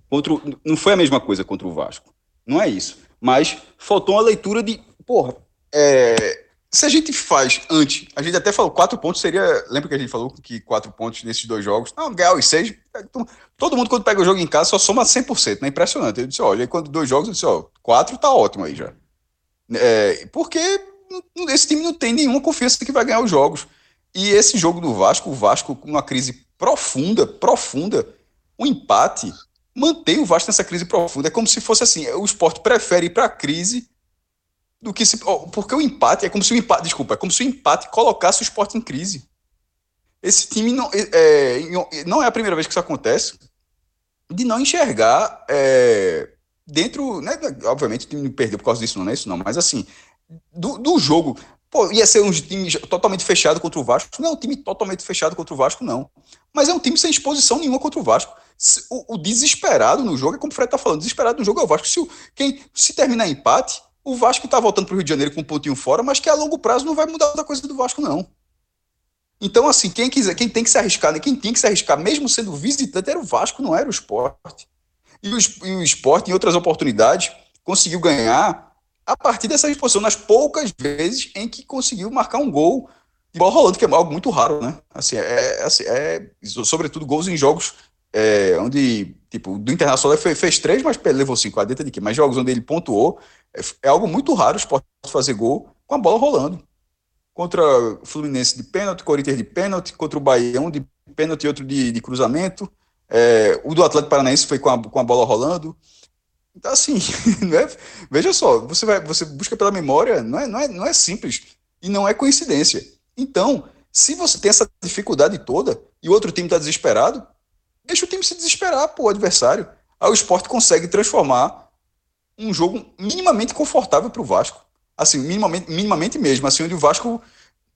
Contra, não foi a mesma coisa contra o Vasco. Não é isso. Mas faltou uma leitura de. Porra, é, se a gente faz antes, a gente até falou quatro pontos seria. Lembra que a gente falou que quatro pontos nesses dois jogos? Não, ganhar os seis. Todo mundo, quando pega o jogo em casa, só soma 100%, né? Impressionante. Eu disse, olha, quando dois jogos, eu disse, ó, quatro tá ótimo aí já. É, porque esse time não tem nenhuma confiança que vai ganhar os jogos. E esse jogo do Vasco, o Vasco com uma crise profunda, profunda, um empate mantém o Vasco nessa crise profunda. É como se fosse assim: o esporte prefere ir para a crise do que se. Porque o empate é como se o empate. Desculpa, é como se o empate colocasse o esporte em crise. Esse time não é, é não é a primeira vez que isso acontece de não enxergar é, dentro. Né, obviamente o time perdeu por causa disso, não é isso, não, mas assim, do, do jogo. Pô, ia ser um time totalmente fechado contra o Vasco. Não é um time totalmente fechado contra o Vasco, não. Mas é um time sem exposição nenhuma contra o Vasco. O, o desesperado no jogo, é como o Fred tá falando, desesperado no jogo é o Vasco. Se, o, quem, se terminar empate, o Vasco tá voltando para o Rio de Janeiro com um pontinho fora, mas que a longo prazo não vai mudar outra coisa do Vasco, não. Então, assim, quem quiser, quem tem que se arriscar, né? quem tem que se arriscar, mesmo sendo visitante, era o Vasco, não era o esporte. E o, e o esporte, em outras oportunidades, conseguiu ganhar a partir dessa exposição, nas poucas vezes em que conseguiu marcar um gol de bola rolando, que é algo muito raro, né? Assim, é, assim, é sobretudo gols em jogos é, onde, tipo, do Internacional fez, fez três, mas levou cinco a dentro de quê? Mas jogos onde ele pontuou, é, é algo muito raro o esporte fazer gol com a bola rolando. Contra o Fluminense de pênalti, Corinthians de pênalti, contra o um de pênalti outro de, de cruzamento. É, o do Atlético Paranaense foi com a, com a bola rolando. Então, assim, né? veja só, você, vai, você busca pela memória, não é, não, é, não é simples e não é coincidência. Então, se você tem essa dificuldade toda e o outro time está desesperado, deixa o time se desesperar, pô, o adversário. Aí o esporte consegue transformar um jogo minimamente confortável para o Vasco. Assim, minimamente, minimamente mesmo, assim, onde o Vasco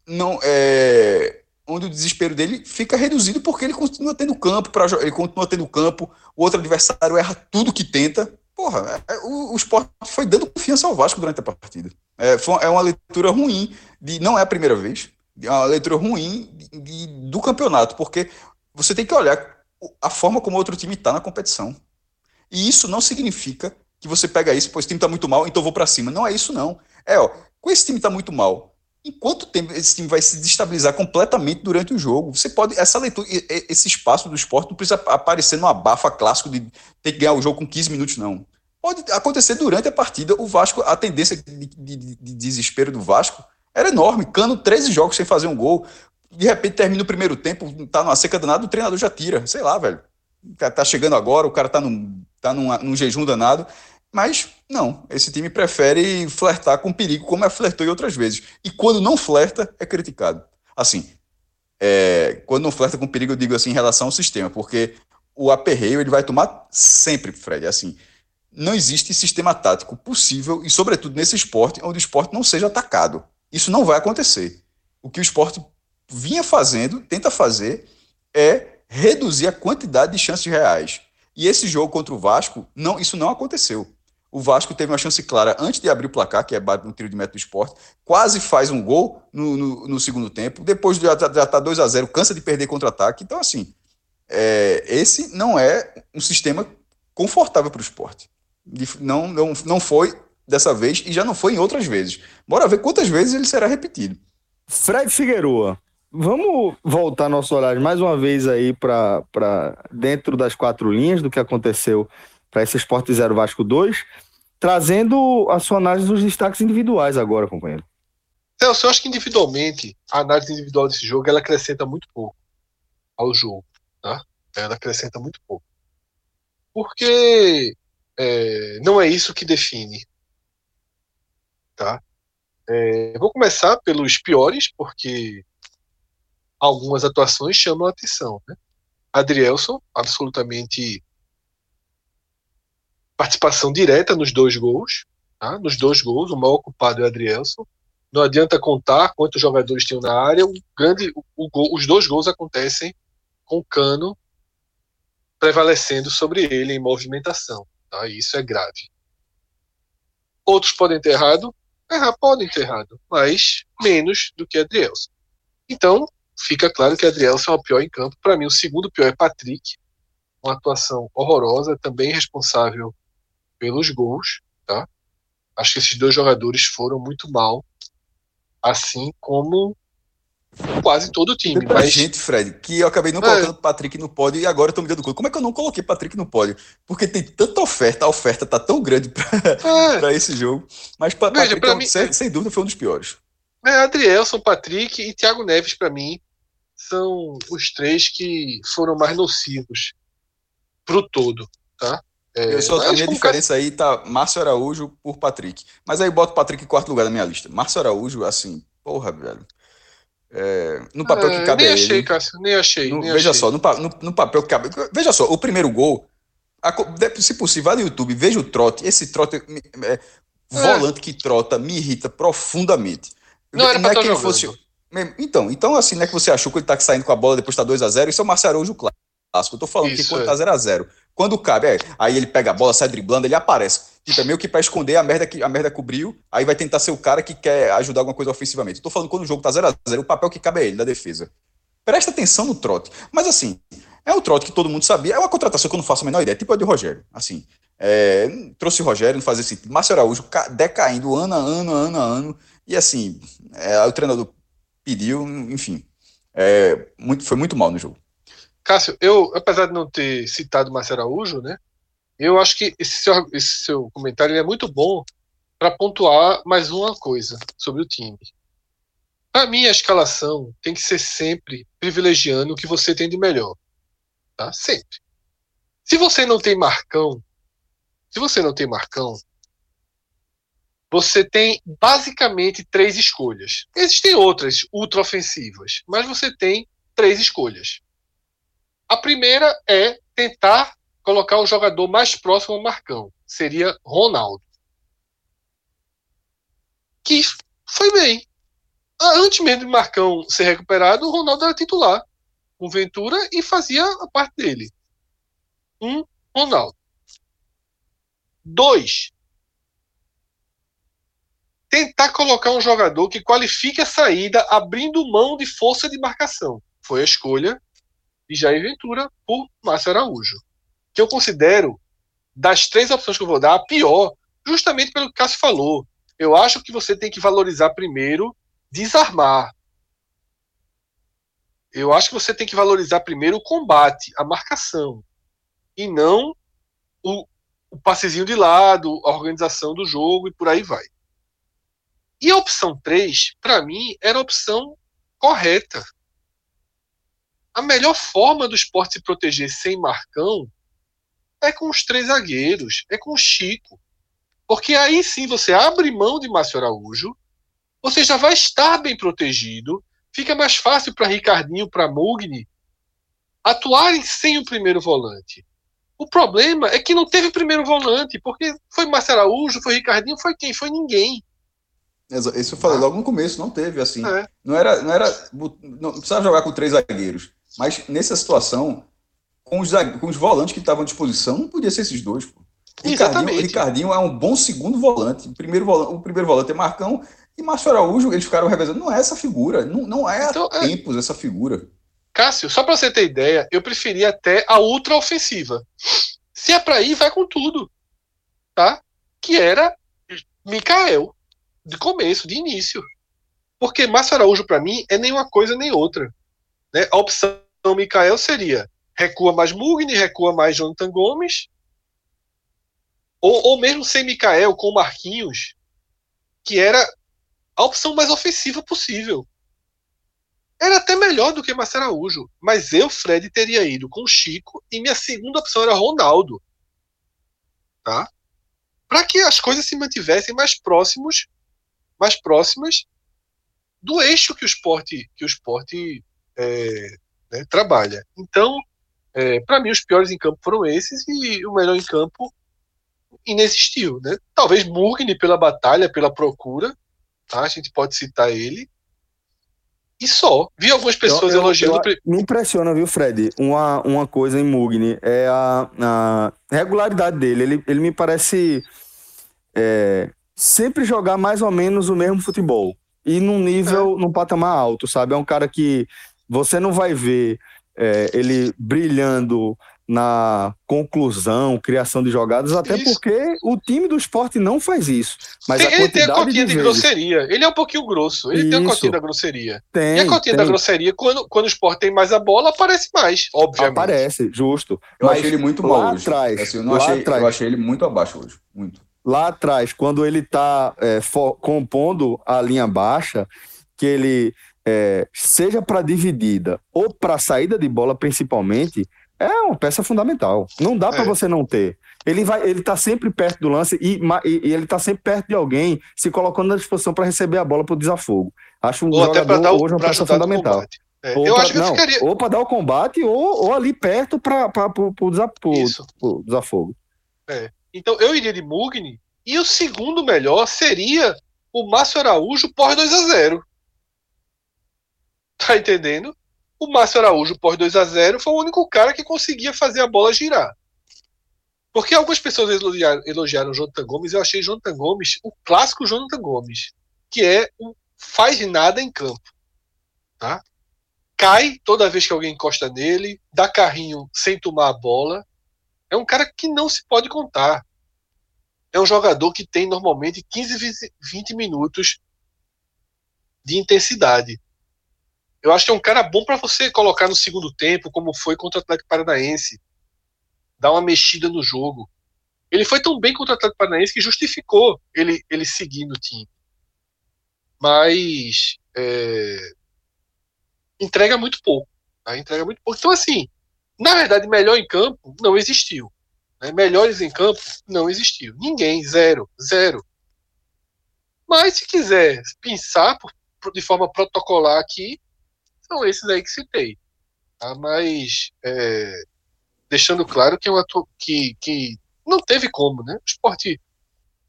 não é onde o desespero dele fica reduzido porque ele continua tendo campo para ele continua tendo campo, o outro adversário erra tudo que tenta. Porra, é, é, o, o esporte foi dando confiança ao Vasco durante a partida. É, foi, é uma leitura ruim, de não é a primeira vez, é uma leitura ruim de, de, do campeonato, porque você tem que olhar a forma como outro time está na competição. E isso não significa que você pega isso, pois o time está muito mal, então vou para cima. Não é isso, não. É, ó, com esse time está muito mal, em quanto tempo esse time vai se destabilizar completamente durante o jogo? Você pode, essa leitura, esse espaço do esporte não precisa aparecer no abafa clássico de ter que ganhar o jogo com 15 minutos, não. Pode acontecer durante a partida. O Vasco, a tendência de, de, de desespero do Vasco era enorme. Cano 13 jogos sem fazer um gol. De repente termina o primeiro tempo, tá numa seca danada, o treinador já tira. Sei lá, velho. Tá chegando agora, o cara tá num, tá num, num jejum danado. Mas não, esse time prefere flertar com perigo, como é flertou em outras vezes. E quando não flerta, é criticado. Assim, é, quando não flerta com perigo, eu digo assim em relação ao sistema, porque o aperreio ele vai tomar sempre, Fred. Assim, não existe sistema tático possível, e sobretudo nesse esporte, onde o esporte não seja atacado. Isso não vai acontecer. O que o esporte vinha fazendo, tenta fazer, é reduzir a quantidade de chances reais. E esse jogo contra o Vasco, não, isso não aconteceu. O Vasco teve uma chance clara antes de abrir o placar, que é no tiro de meta do esporte, quase faz um gol no, no, no segundo tempo, depois de já estar tá 2 a 0 cansa de perder contra-ataque. Então, assim, é, esse não é um sistema confortável para o esporte. Não, não, não foi dessa vez e já não foi em outras vezes. Bora ver quantas vezes ele será repetido. Fred Figueroa, vamos voltar nosso olhar mais uma vez aí para dentro das quatro linhas do que aconteceu para esse Esporte 0 Vasco 2 trazendo a sua análise dos destaques individuais agora, companheiro. Eu acho que individualmente, a análise individual desse jogo, ela acrescenta muito pouco ao jogo, tá? Ela acrescenta muito pouco. Porque é, não é isso que define, tá? É, vou começar pelos piores, porque algumas atuações chamam a atenção, né? Adrielson, absolutamente participação direta nos dois gols, tá? nos dois gols, o maior ocupado é o Adrielson. Não adianta contar quantos jogadores tinham na área, o grande, o, os dois gols acontecem com o Cano prevalecendo sobre ele em movimentação. Tá? isso é grave. Outros podem ter errado, errar podem ter errado, mas menos do que Adrielson. Então, fica claro que Adrielson é o pior em campo. Para mim, o segundo pior é Patrick, uma atuação horrorosa, também responsável pelos gols, tá? Acho que esses dois jogadores foram muito mal, assim como quase todo o time. Mas... gente, Fred, que eu acabei não é. colocando é. Patrick no pódio e agora eu tô me dando conta. Como é que eu não coloquei Patrick no pódio? Porque tem tanta oferta, a oferta tá tão grande para é. esse jogo. Mas Veja, Patrick, é mim, sem, sem, dúvida, foi um dos piores. É, Adrielson, Patrick e Thiago Neves, para mim, são os três que foram mais nocivos pro todo, tá? É, eu só, a minha diferença cara... aí tá Márcio Araújo por Patrick. Mas aí boto o Patrick em quarto lugar na minha lista. Márcio Araújo, assim, porra, velho. É, no papel que é, cabe nem achei, ele, Cássio, nem achei. No, nem veja achei. só, no, no, no, papel que cabe. Veja só, o primeiro gol, a, se possível, vá no YouTube, veja o trote. Esse trote, é, é, volante que trota, me irrita profundamente. Não era não é que ele fosse. Então, então, assim, não é que você achou que ele tá saindo com a bola depois tá 2x0, isso é o Márcio Araújo clássico. Eu tô falando Isso, que quando tá 0x0, quando cabe, é, aí ele pega a bola, sai driblando, ele aparece. Tipo, é meio que pra esconder a merda que a merda cobriu, aí vai tentar ser o cara que quer ajudar alguma coisa ofensivamente. Eu tô falando quando o jogo tá 0 a 0 o papel que cabe é ele, da defesa. Presta atenção no trote. Mas assim, é o trote que todo mundo sabia. É uma contratação que eu não faço a menor ideia, tipo a de Rogério. Assim, é, trouxe Rogério, não fazia sentido. Márcio Araújo decaindo ano a ano, ano a ano. E assim, é, o treinador pediu, enfim. É, muito, foi muito mal no jogo. Cássio, eu, apesar de não ter citado Márcio Araújo, né, eu acho que esse seu, esse seu comentário é muito bom para pontuar mais uma coisa sobre o time. Para mim, a escalação tem que ser sempre privilegiando o que você tem de melhor. Tá? Sempre. Se você não tem Marcão, se você não tem Marcão, você tem basicamente três escolhas. Existem outras ultra ofensivas, mas você tem três escolhas. A primeira é tentar colocar o jogador mais próximo ao Marcão. Seria Ronaldo. que foi bem. Antes mesmo de Marcão ser recuperado, o Ronaldo era titular com Ventura e fazia a parte dele. Um, Ronaldo. Dois, tentar colocar um jogador que qualifique a saída abrindo mão de força de marcação. Foi a escolha de Jair Ventura por Márcio Araújo. Que eu considero, das três opções que eu vou dar, a pior, justamente pelo que o Cássio falou. Eu acho que você tem que valorizar primeiro desarmar. Eu acho que você tem que valorizar primeiro o combate, a marcação, e não o, o passezinho de lado, a organização do jogo e por aí vai. E a opção 3, para mim, era a opção correta. A melhor forma do esporte se proteger sem Marcão é com os três zagueiros, é com o Chico. Porque aí sim você abre mão de Márcio Araújo, você já vai estar bem protegido, fica mais fácil para Ricardinho, para Mugni atuarem sem o primeiro volante. O problema é que não teve primeiro volante, porque foi Márcio Araújo, foi Ricardinho, foi quem? Foi ninguém. Isso eu falei ah. logo no começo, não teve assim. É. Não era, não era, não precisava jogar com três zagueiros, mas nessa situação, com os, com os volantes que estavam à disposição, não podia ser esses dois. Pô. Ricardinho, Ricardinho é um bom segundo volante. O primeiro volante, o primeiro volante é Marcão e Márcio Araújo, eles ficaram revezando. Não é essa figura. Não, não é então, há é... tempos essa figura. Cássio, só para você ter ideia, eu preferia até a ultra ofensiva. Se é para ir, vai com tudo. Tá? Que era Mikael. De começo, de início. Porque Márcio Araújo, para mim, é nem uma coisa nem outra. Né? A opção Mikael seria recua mais Mugni, recua mais Jonathan Gomes. Ou, ou mesmo sem Mikael, com Marquinhos, que era a opção mais ofensiva possível. Era até melhor do que Marcelo Araújo, mas eu, Fred, teria ido com Chico e minha segunda opção era Ronaldo. Tá? Para que as coisas se mantivessem mais próximos, mais próximas do eixo que o esporte, que o esporte é, né, trabalha. Então, é, para mim, os piores em campo foram esses e o melhor em campo inexistiu. Né? Talvez Mugni pela batalha, pela procura, tá? A gente pode citar ele. E só. Vi algumas pessoas eu, eu, elogiando. Eu, me impressiona, viu, Fred? Uma, uma coisa em Mugni é a, a regularidade dele. Ele, ele me parece é, sempre jogar mais ou menos o mesmo futebol. E num nível, é. num patamar alto, sabe? É um cara que você não vai ver é, ele brilhando na conclusão, criação de jogadas, até isso. porque o time do esporte não faz isso. Mas tem, a ele tem a cotinha de, de grosseria. Ele é um pouquinho grosso. Ele isso. tem a cotinha da grosseria. Tem, e a cotinha tem. da grosseria, quando, quando o esporte tem mais a bola, aparece mais, obviamente. Aparece, justo. Eu mas achei ele muito mal hoje. Atrás, assim, eu, achei, atrás, eu achei ele muito abaixo hoje. Muito. Lá atrás, quando ele está é, compondo a linha baixa, que ele é, seja para dividida ou para saída de bola, principalmente, é uma peça fundamental. Não dá para é. você não ter. Ele vai, ele tá sempre perto do lance e, e, e ele tá sempre perto de alguém se colocando à disposição para receber a bola pro desafogo. Acho um ou jogador dar o, hoje uma peça fundamental. É. Ou eu pra, acho que não, ficaria... ou para dar o combate ou, ou ali perto para o desafogo, desafogo. É. Então eu iria de Mugni e o segundo melhor seria o Márcio Araújo por 2 a 0. Tá entendendo? O Márcio Araújo, pós 2 a 0 foi o único cara que conseguia fazer a bola girar. Porque algumas pessoas elogiaram, elogiaram o Jonathan Gomes, eu achei Jonathan Gomes o clássico Jonathan Gomes, que é um faz nada em campo. Tá? Cai toda vez que alguém encosta nele, dá carrinho sem tomar a bola. É um cara que não se pode contar. É um jogador que tem normalmente 15, 20 minutos de intensidade. Eu acho que é um cara bom para você colocar no segundo tempo, como foi contra o Atlético Paranaense. Dar uma mexida no jogo. Ele foi tão bem contra o Atlético Paranaense que justificou ele, ele seguir no time. Mas é, entrega muito pouco. Tá? Entrega muito pouco. Então, assim, na verdade, melhor em campo não existiu. Né? Melhores em campo não existiu. Ninguém, zero, zero. Mas se quiser pensar por, de forma protocolar aqui, são esses aí que citei. Tá? Mas é, deixando claro que, é um que, que não teve como, né? O esporte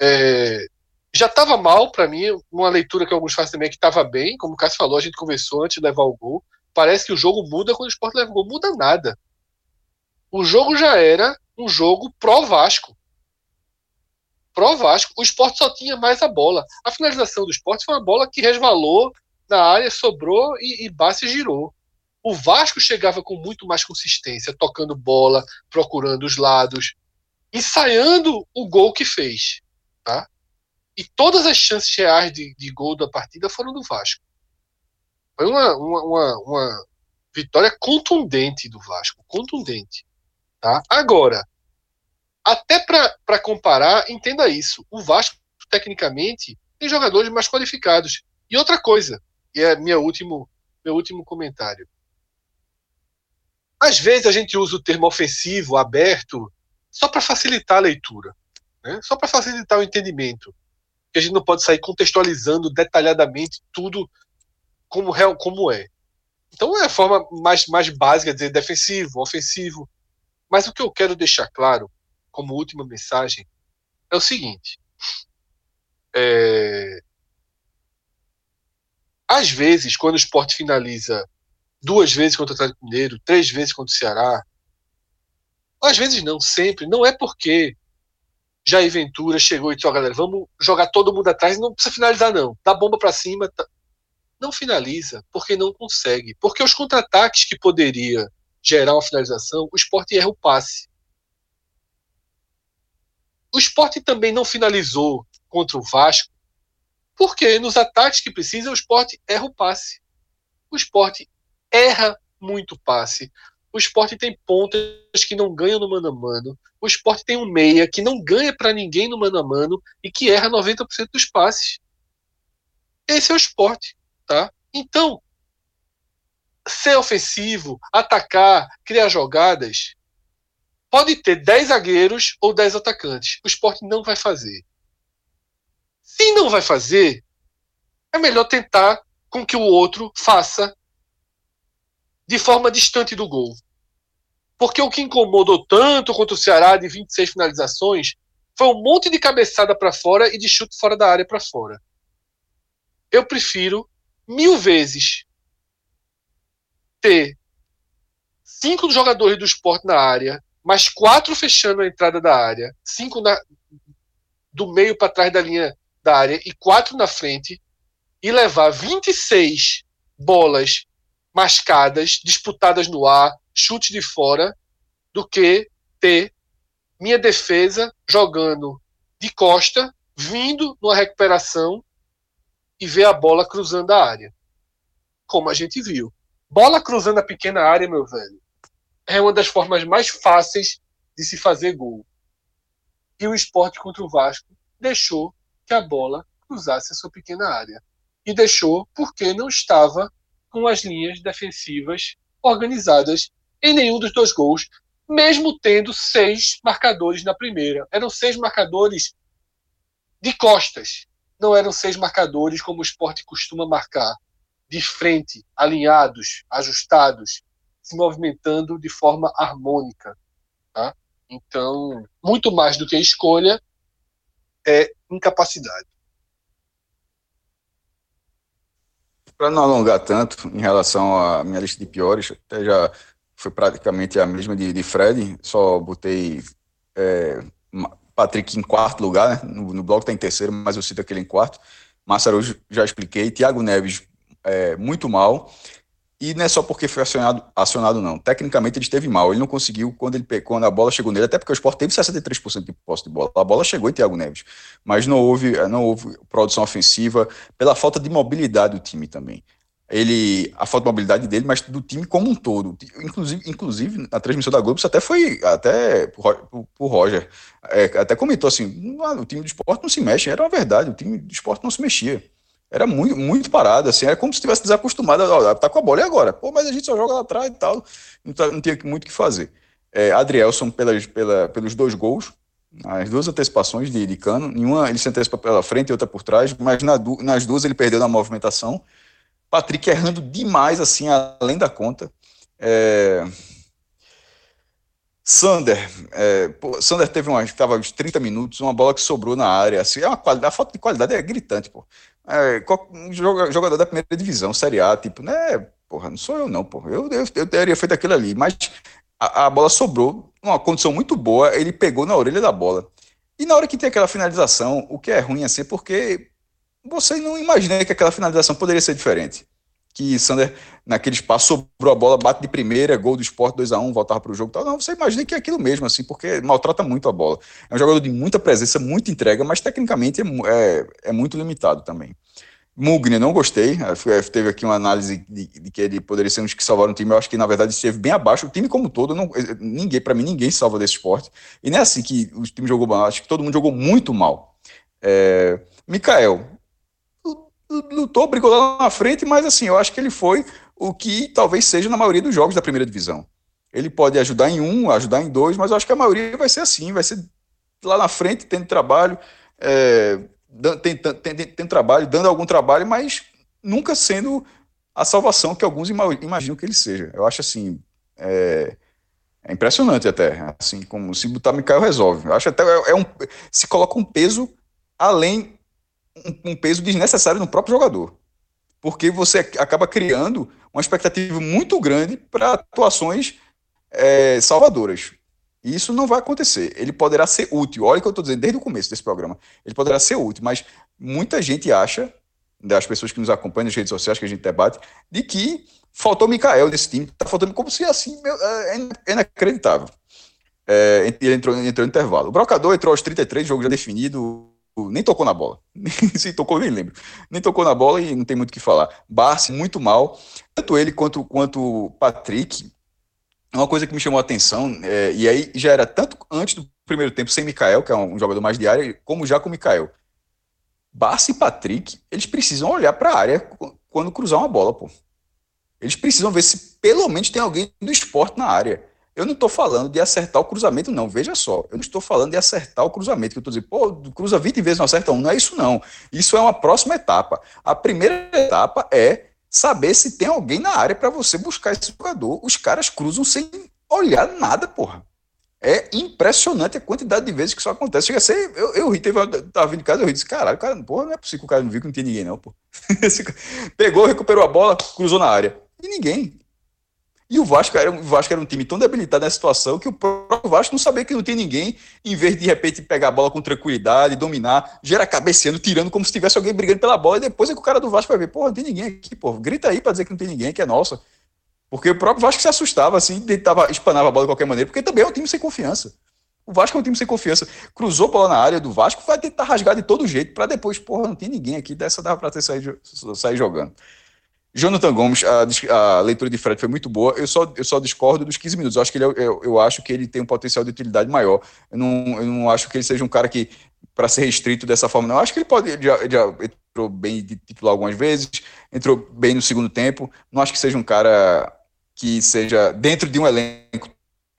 é, já estava mal para mim, uma leitura que alguns fazem também é que estava bem, como o Cássio falou, a gente conversou antes de levar o gol. Parece que o jogo muda quando o Sport leva o gol. Muda nada. O jogo já era um jogo pró-Vasco. Pró-Vasco. O Sport só tinha mais a bola. A finalização do Sport foi uma bola que resvalou na área, sobrou e, e Bassi girou. O Vasco chegava com muito mais consistência, tocando bola, procurando os lados, ensaiando o gol que fez. Tá? E todas as chances reais de, de gol da partida foram do Vasco. Foi uma, uma, uma, uma vitória contundente do Vasco, contundente. Tá? Agora, até para comparar, entenda isso. O Vasco, tecnicamente, tem jogadores mais qualificados. E outra coisa, e é meu último, meu último comentário. Às vezes a gente usa o termo ofensivo, aberto, só para facilitar a leitura, né? só para facilitar o entendimento que a gente não pode sair contextualizando detalhadamente tudo como, real, como é. Então é a forma mais, mais básica de dizer defensivo, ofensivo. Mas o que eu quero deixar claro, como última mensagem, é o seguinte. É... Às vezes, quando o esporte finaliza duas vezes contra o Atlético Mineiro, três vezes contra o Ceará, às vezes não, sempre, não é porque Jair Ventura chegou e disse: Ó, oh, galera, vamos jogar todo mundo atrás, não precisa finalizar, não. Dá bomba para cima. Tá... Não finaliza, porque não consegue. Porque os contra-ataques que poderia gerar uma finalização, o esporte erra o passe. O esporte também não finalizou contra o Vasco, porque nos ataques que precisa, o esporte erra o passe. O esporte erra muito passe. O esporte tem pontas que não ganham no mano a mano. O esporte tem um meia que não ganha para ninguém no mano a mano e que erra 90% dos passes. Esse é o esporte, tá? Então, ser ofensivo, atacar, criar jogadas, pode ter 10 zagueiros ou 10 atacantes. O esporte não vai fazer. Se não vai fazer, é melhor tentar com que o outro faça de forma distante do gol. Porque o que incomodou tanto contra o Ceará de 26 finalizações foi um monte de cabeçada para fora e de chute fora da área para fora. Eu prefiro mil vezes ter cinco jogadores do esporte na área, mais quatro fechando a entrada da área, cinco na, do meio para trás da linha da área e quatro na frente, e levar 26 bolas mascadas, disputadas no ar, chute de fora do que ter minha defesa jogando de costa, vindo numa recuperação e ver a bola cruzando a área. Como a gente viu. Bola cruzando a pequena área, meu velho, é uma das formas mais fáceis de se fazer gol. E o esporte contra o Vasco deixou que a bola cruzasse a sua pequena área. E deixou porque não estava com as linhas defensivas organizadas em nenhum dos dois gols, mesmo tendo seis marcadores na primeira. Eram seis marcadores de costas, não eram seis marcadores como o esporte costuma marcar, de frente, alinhados, ajustados, se movimentando de forma harmônica. Tá? Então, muito mais do que escolha, é incapacidade. Para não alongar tanto em relação à minha lista de piores, até já foi praticamente a mesma de, de Fred, só botei é, Patrick em quarto lugar, né? no, no bloco está em terceiro, mas eu cito aquele em quarto. Massaro já expliquei, Thiago Neves é, muito mal, e não é só porque foi acionado, acionado não. Tecnicamente ele esteve mal, ele não conseguiu quando, ele, quando a bola chegou nele, até porque o Sport teve 63% de posse de bola. A bola chegou em Thiago Neves, mas não houve, não houve produção ofensiva pela falta de mobilidade do time também ele a falta de mobilidade dele, mas do time como um todo. Inclusive, inclusive na transmissão da Globo, isso até foi até pro Roger. É, até comentou assim: o time do esporte não se mexe, era uma verdade, o time do esporte não se mexia. Era muito, muito parado, assim, era como se estivesse desacostumado a tá com a bola e agora. Pô, mas a gente só joga lá atrás e tal. Não, tá, não tinha muito o que fazer. É, Adrielson, pelas, pela, pelos dois gols, as duas antecipações de, de cano, nenhuma ele se antecipa pela frente e outra por trás, mas na, nas duas ele perdeu na movimentação Patrick errando demais, assim, além da conta. É... Sander, é, pô, Sander teve uma, estava uns 30 minutos, uma bola que sobrou na área, assim, é uma qualidade, a falta de qualidade é gritante, pô. É, um jogador da primeira divisão, Série A, tipo, né, porra, não sou eu não, porra, eu, eu, eu teria feito aquilo ali, mas a, a bola sobrou, numa condição muito boa, ele pegou na orelha da bola. E na hora que tem aquela finalização, o que é ruim assim, porque você não imagina que aquela finalização poderia ser diferente que Sander, naquele espaço, sobrou a bola, bate de primeira, gol do esporte 2x1, voltava para o jogo tal. Não, você imagina que é aquilo mesmo, assim, porque maltrata muito a bola. É um jogador de muita presença, muita entrega, mas tecnicamente é, é, é muito limitado também. Mugni, não gostei. É, teve aqui uma análise de, de, que ele poderia ser um dos que salvaram o time. Eu acho que, na verdade, esteve bem abaixo. O time como todo, não, ninguém, para mim, ninguém salva desse esporte. E não é assim que o time jogou mal. Acho que todo mundo jogou muito mal. É, Mikael, lutou, brigou lá na frente, mas assim, eu acho que ele foi o que talvez seja na maioria dos jogos da primeira divisão. Ele pode ajudar em um, ajudar em dois, mas eu acho que a maioria vai ser assim, vai ser lá na frente, tendo trabalho, é, tendo, tendo, tendo trabalho, dando algum trabalho, mas nunca sendo a salvação que alguns imaginam que ele seja. Eu acho assim. É, é impressionante até, assim, como se botar Mikael resolve. Eu acho até é, é um se coloca um peso além um, um peso desnecessário no próprio jogador. Porque você acaba criando uma expectativa muito grande para atuações é, salvadoras. E isso não vai acontecer. Ele poderá ser útil. Olha o que eu estou dizendo desde o começo desse programa. Ele poderá ser útil, mas muita gente acha, das pessoas que nos acompanham nas redes sociais que a gente debate, de que faltou Mikael nesse time. Está faltando como se assim, meu, é, é inacreditável. É, ele entrou, entrou no intervalo. O Brocador entrou aos 33, jogo já definido nem tocou na bola. Se tocou, nem lembro. Nem tocou na bola e não tem muito o que falar. Barsi, muito mal. Tanto ele quanto, quanto o Patrick. Uma coisa que me chamou a atenção, é, e aí já era tanto antes do primeiro tempo sem Mikael, que é um jogador mais de área, como já com Mikael. Barsi e Patrick, eles precisam olhar para a área quando cruzar uma bola, pô. Eles precisam ver se pelo menos tem alguém do esporte na área. Eu não estou falando de acertar o cruzamento, não. Veja só, eu não estou falando de acertar o cruzamento, que eu estou dizendo, pô, cruza 20 vezes, não acerta um. Não é isso, não. Isso é uma próxima etapa. A primeira etapa é saber se tem alguém na área para você buscar esse jogador. Os caras cruzam sem olhar nada, porra. É impressionante a quantidade de vezes que isso acontece. Chega a ser. Eu, eu ri, teve, tava vindo de casa, eu ri, disse, caralho, cara, porra, não é possível que o cara não viu que não tinha ninguém, não, pô. Pegou, recuperou a bola, cruzou na área. E ninguém. E o Vasco era, o Vasco era um time tão debilitado nessa situação que o próprio Vasco não sabia que não tinha ninguém, em vez de de repente pegar a bola com tranquilidade, dominar, gera cabeceando, tirando como se tivesse alguém brigando pela bola, e depois é que o cara do Vasco vai ver, porra, não tem ninguém aqui, pô, grita aí para dizer que não tem ninguém, que é nossa. Porque o próprio Vasco se assustava, assim, tentava, espanava a bola de qualquer maneira, porque também é um time sem confiança. O Vasco é um time sem confiança. Cruzou a bola na área do Vasco, vai tentar rasgar de todo jeito, para depois, porra, não tem ninguém aqui, dessa dava para ter sair, sair jogando. Jonathan Gomes, a, a, leitura de Fred foi muito boa. Eu só, eu só discordo dos 15 minutos. Eu acho que ele, é, eu, eu acho que ele tem um potencial de utilidade maior. Eu não, eu não acho que ele seja um cara que, para ser restrito dessa forma, não. Eu acho que ele pode. Já, já entrou bem de titular algumas vezes, entrou bem no segundo tempo. Não acho que seja um cara que seja dentro de um elenco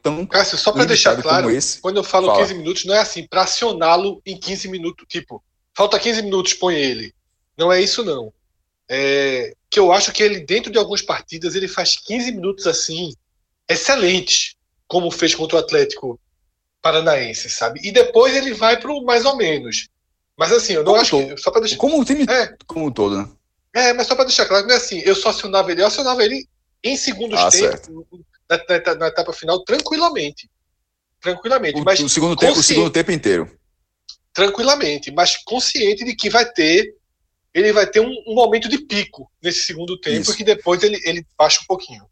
tão. Cássio, só para deixar claro, esse, quando eu falo fala. 15 minutos, não é assim, para acioná-lo em 15 minutos. Tipo, falta 15 minutos, põe ele. Não é isso, não. É, que eu acho que ele, dentro de algumas partidas, ele faz 15 minutos assim, excelentes, como fez contra o Atlético Paranaense, sabe? E depois ele vai para o mais ou menos. Mas assim, eu não como acho que. Só para deixar. Como o time é, como um todo, né? É, mas só para deixar claro, não é assim, eu só acionava ele, eu acionava ele em segundos ah, tempos, na, na, na, etapa final, tranquilamente. Tranquilamente. O, mas o segundo, tempo, o segundo tempo inteiro. Tranquilamente, mas consciente de que vai ter ele vai ter um, um momento de pico nesse segundo tempo, Isso. que depois ele, ele baixa um pouquinho.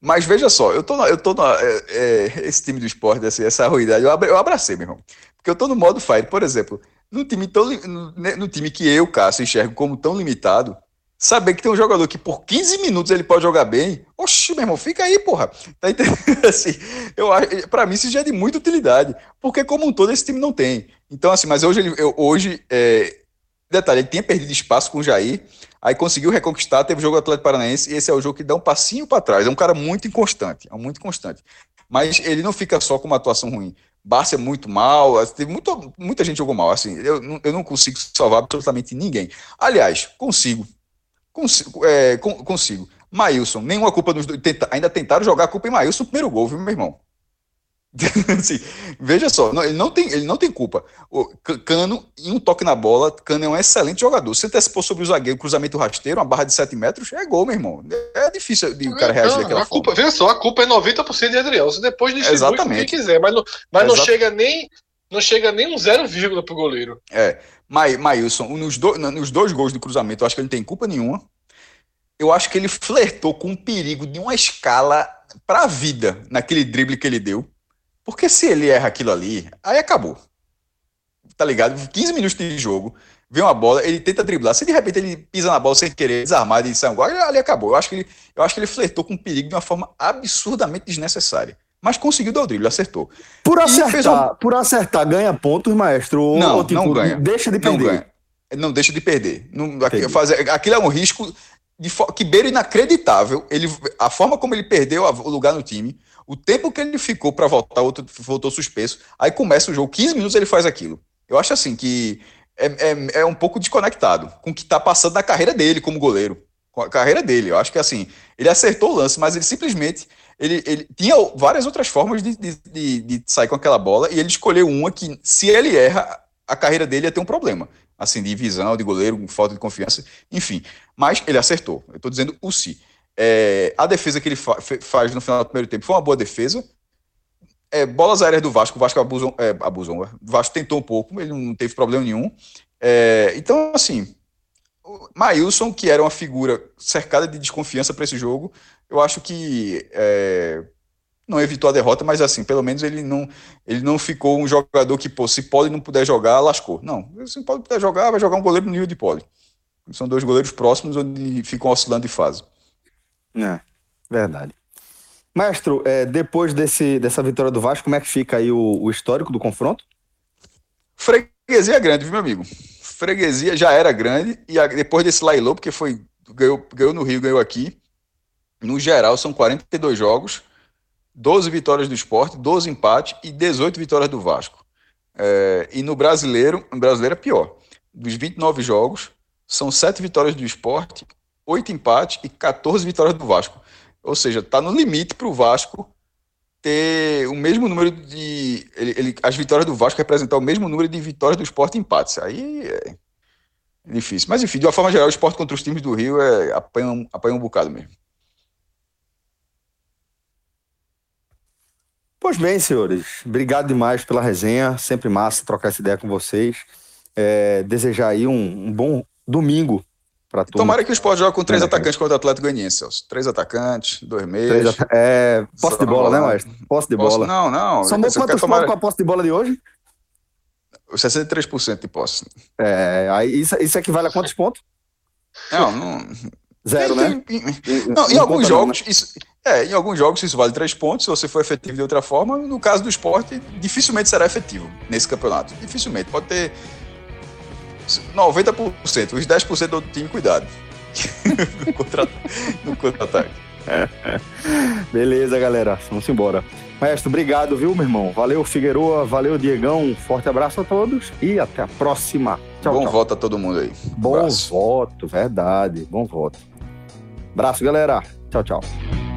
Mas veja só, eu tô, na, eu tô na, é, é, esse time do esporte, assim, essa ruidade, eu, eu abracei, meu irmão. Porque eu tô no modo fire, por exemplo, no time, tão, no, né, no time que eu, Cássio, enxergo como tão limitado, saber que tem um jogador que por 15 minutos ele pode jogar bem, oxi, meu irmão, fica aí, porra. Tá entendendo? Assim, eu, pra mim isso já é de muita utilidade, porque como um todo esse time não tem. Então, assim, mas hoje, eu, hoje é, Detalhe, ele tinha perdido espaço com o Jair, aí conseguiu reconquistar, teve o jogo do Atlético Paranaense, e esse é o jogo que dá um passinho para trás. É um cara muito inconstante, é muito constante. Mas ele não fica só com uma atuação ruim. Barça é muito mal, teve muito, muita gente jogou mal. Assim, eu, eu não consigo salvar absolutamente ninguém. Aliás, consigo. Consigo. É, consigo. Maílson, nenhuma culpa nos dois. Tenta, ainda tentaram jogar a culpa em Maílson no primeiro gol, viu, meu irmão? assim, veja só, não, ele, não tem, ele não tem culpa. O Cano, em um toque na bola, Cano é um excelente jogador. Se antecipou sobre o zagueiro, cruzamento rasteiro, uma barra de 7 metros, é gol, meu irmão. É difícil de o cara reagir não, daquela a culpa, Veja só, a culpa é 90% de Adriel. Você depois distribui Exatamente. quem quiser, mas não, mas não chega nem não chega nem um zero vírgula pro goleiro. É, Maílson, nos, do, nos dois gols do cruzamento, eu acho que ele não tem culpa nenhuma. Eu acho que ele flertou com o perigo de uma escala para a vida naquele drible que ele deu. Porque se ele erra aquilo ali, aí acabou. Tá ligado? 15 minutos de jogo, vem uma bola, ele tenta driblar. Se de repente ele pisa na bola sem querer, desarmado e um gol, ali acabou. Eu acho que ele, eu acho que ele flertou com o perigo de uma forma absurdamente desnecessária. Mas conseguiu dar o drible, acertou. Por acertar, um... por acertar ganha pontos, maestro? Não, ou, tipo, não ganha. Deixa de perder. Não ganha. Não deixa de perder. Não, fazer, aquilo é um risco de, que beira inacreditável. Ele, a forma como ele perdeu o lugar no time, o tempo que ele ficou para voltar, outro voltou suspenso. Aí começa o jogo, 15 minutos ele faz aquilo. Eu acho assim que é, é, é um pouco desconectado com o que está passando na carreira dele como goleiro. Com a carreira dele. Eu acho que assim, ele acertou o lance, mas ele simplesmente. Ele, ele tinha várias outras formas de, de, de, de sair com aquela bola e ele escolheu uma que, se ele erra, a carreira dele ia ter um problema assim, de visão, de goleiro, falta de confiança, enfim. Mas ele acertou. Eu estou dizendo o si. É, a defesa que ele fa faz no final do primeiro tempo foi uma boa defesa. É, bolas aéreas do Vasco, o Vasco abusou, é, abusou. O Vasco tentou um pouco, ele não teve problema nenhum. É, então, assim, o Maílson, que era uma figura cercada de desconfiança para esse jogo, eu acho que é, não evitou a derrota, mas assim, pelo menos ele não, ele não ficou um jogador que, pô, se pode não puder jogar, lascou. Não, se pode puder jogar, vai jogar um goleiro no nível de pole. São dois goleiros próximos onde ficam oscilando de fase. É, verdade. Maestro, é, depois desse, dessa vitória do Vasco, como é que fica aí o, o histórico do confronto? Freguesia é grande, viu, meu amigo? Freguesia já era grande, e a, depois desse Lailô, porque foi ganhou, ganhou no Rio, ganhou aqui. No geral, são 42 jogos 12 vitórias do esporte, 12 empates e 18 vitórias do Vasco. É, e no brasileiro, no brasileiro é pior. Dos 29 jogos, são 7 vitórias do esporte, 8 empates e 14 vitórias do Vasco. Ou seja, está no limite para o Vasco ter o mesmo número de. Ele, ele, as vitórias do Vasco representar o mesmo número de vitórias do esporte e empates. Aí é difícil. Mas enfim, de uma forma geral, o esporte contra os times do Rio é, apanha, apanha um bocado mesmo. Pois bem, senhores. Obrigado demais pela resenha. Sempre massa trocar essa ideia com vocês. É, desejar aí um, um bom domingo para todos. Tomara que o Sport jogue com três é, atacantes contra o Atlético Goianiense, Celso. Três atacantes, dois meios. At é, posse de bola, né, Maestro? Posse de bola. Não, não. Somos quantos tomara... com a posse de bola de hoje? 63% de posse. É, aí isso, isso equivale a quantos pontos? Não, não. Zero, né? Não, em alguns jogos, né? isso, é, em alguns jogos isso vale três pontos, se você for efetivo de outra forma. No caso do esporte, dificilmente será efetivo nesse campeonato. Dificilmente. Pode ter 90%. Os 10% do time, cuidado. no contra-ataque. Beleza, galera. Vamos embora. Mestre, obrigado, viu, meu irmão? Valeu, Figueroa. Valeu, Diegão. Forte abraço a todos e até a próxima. Tchau, Bom tchau. voto a todo mundo aí. Bom voto, verdade. Bom voto. Abraço, galera. Tchau, tchau.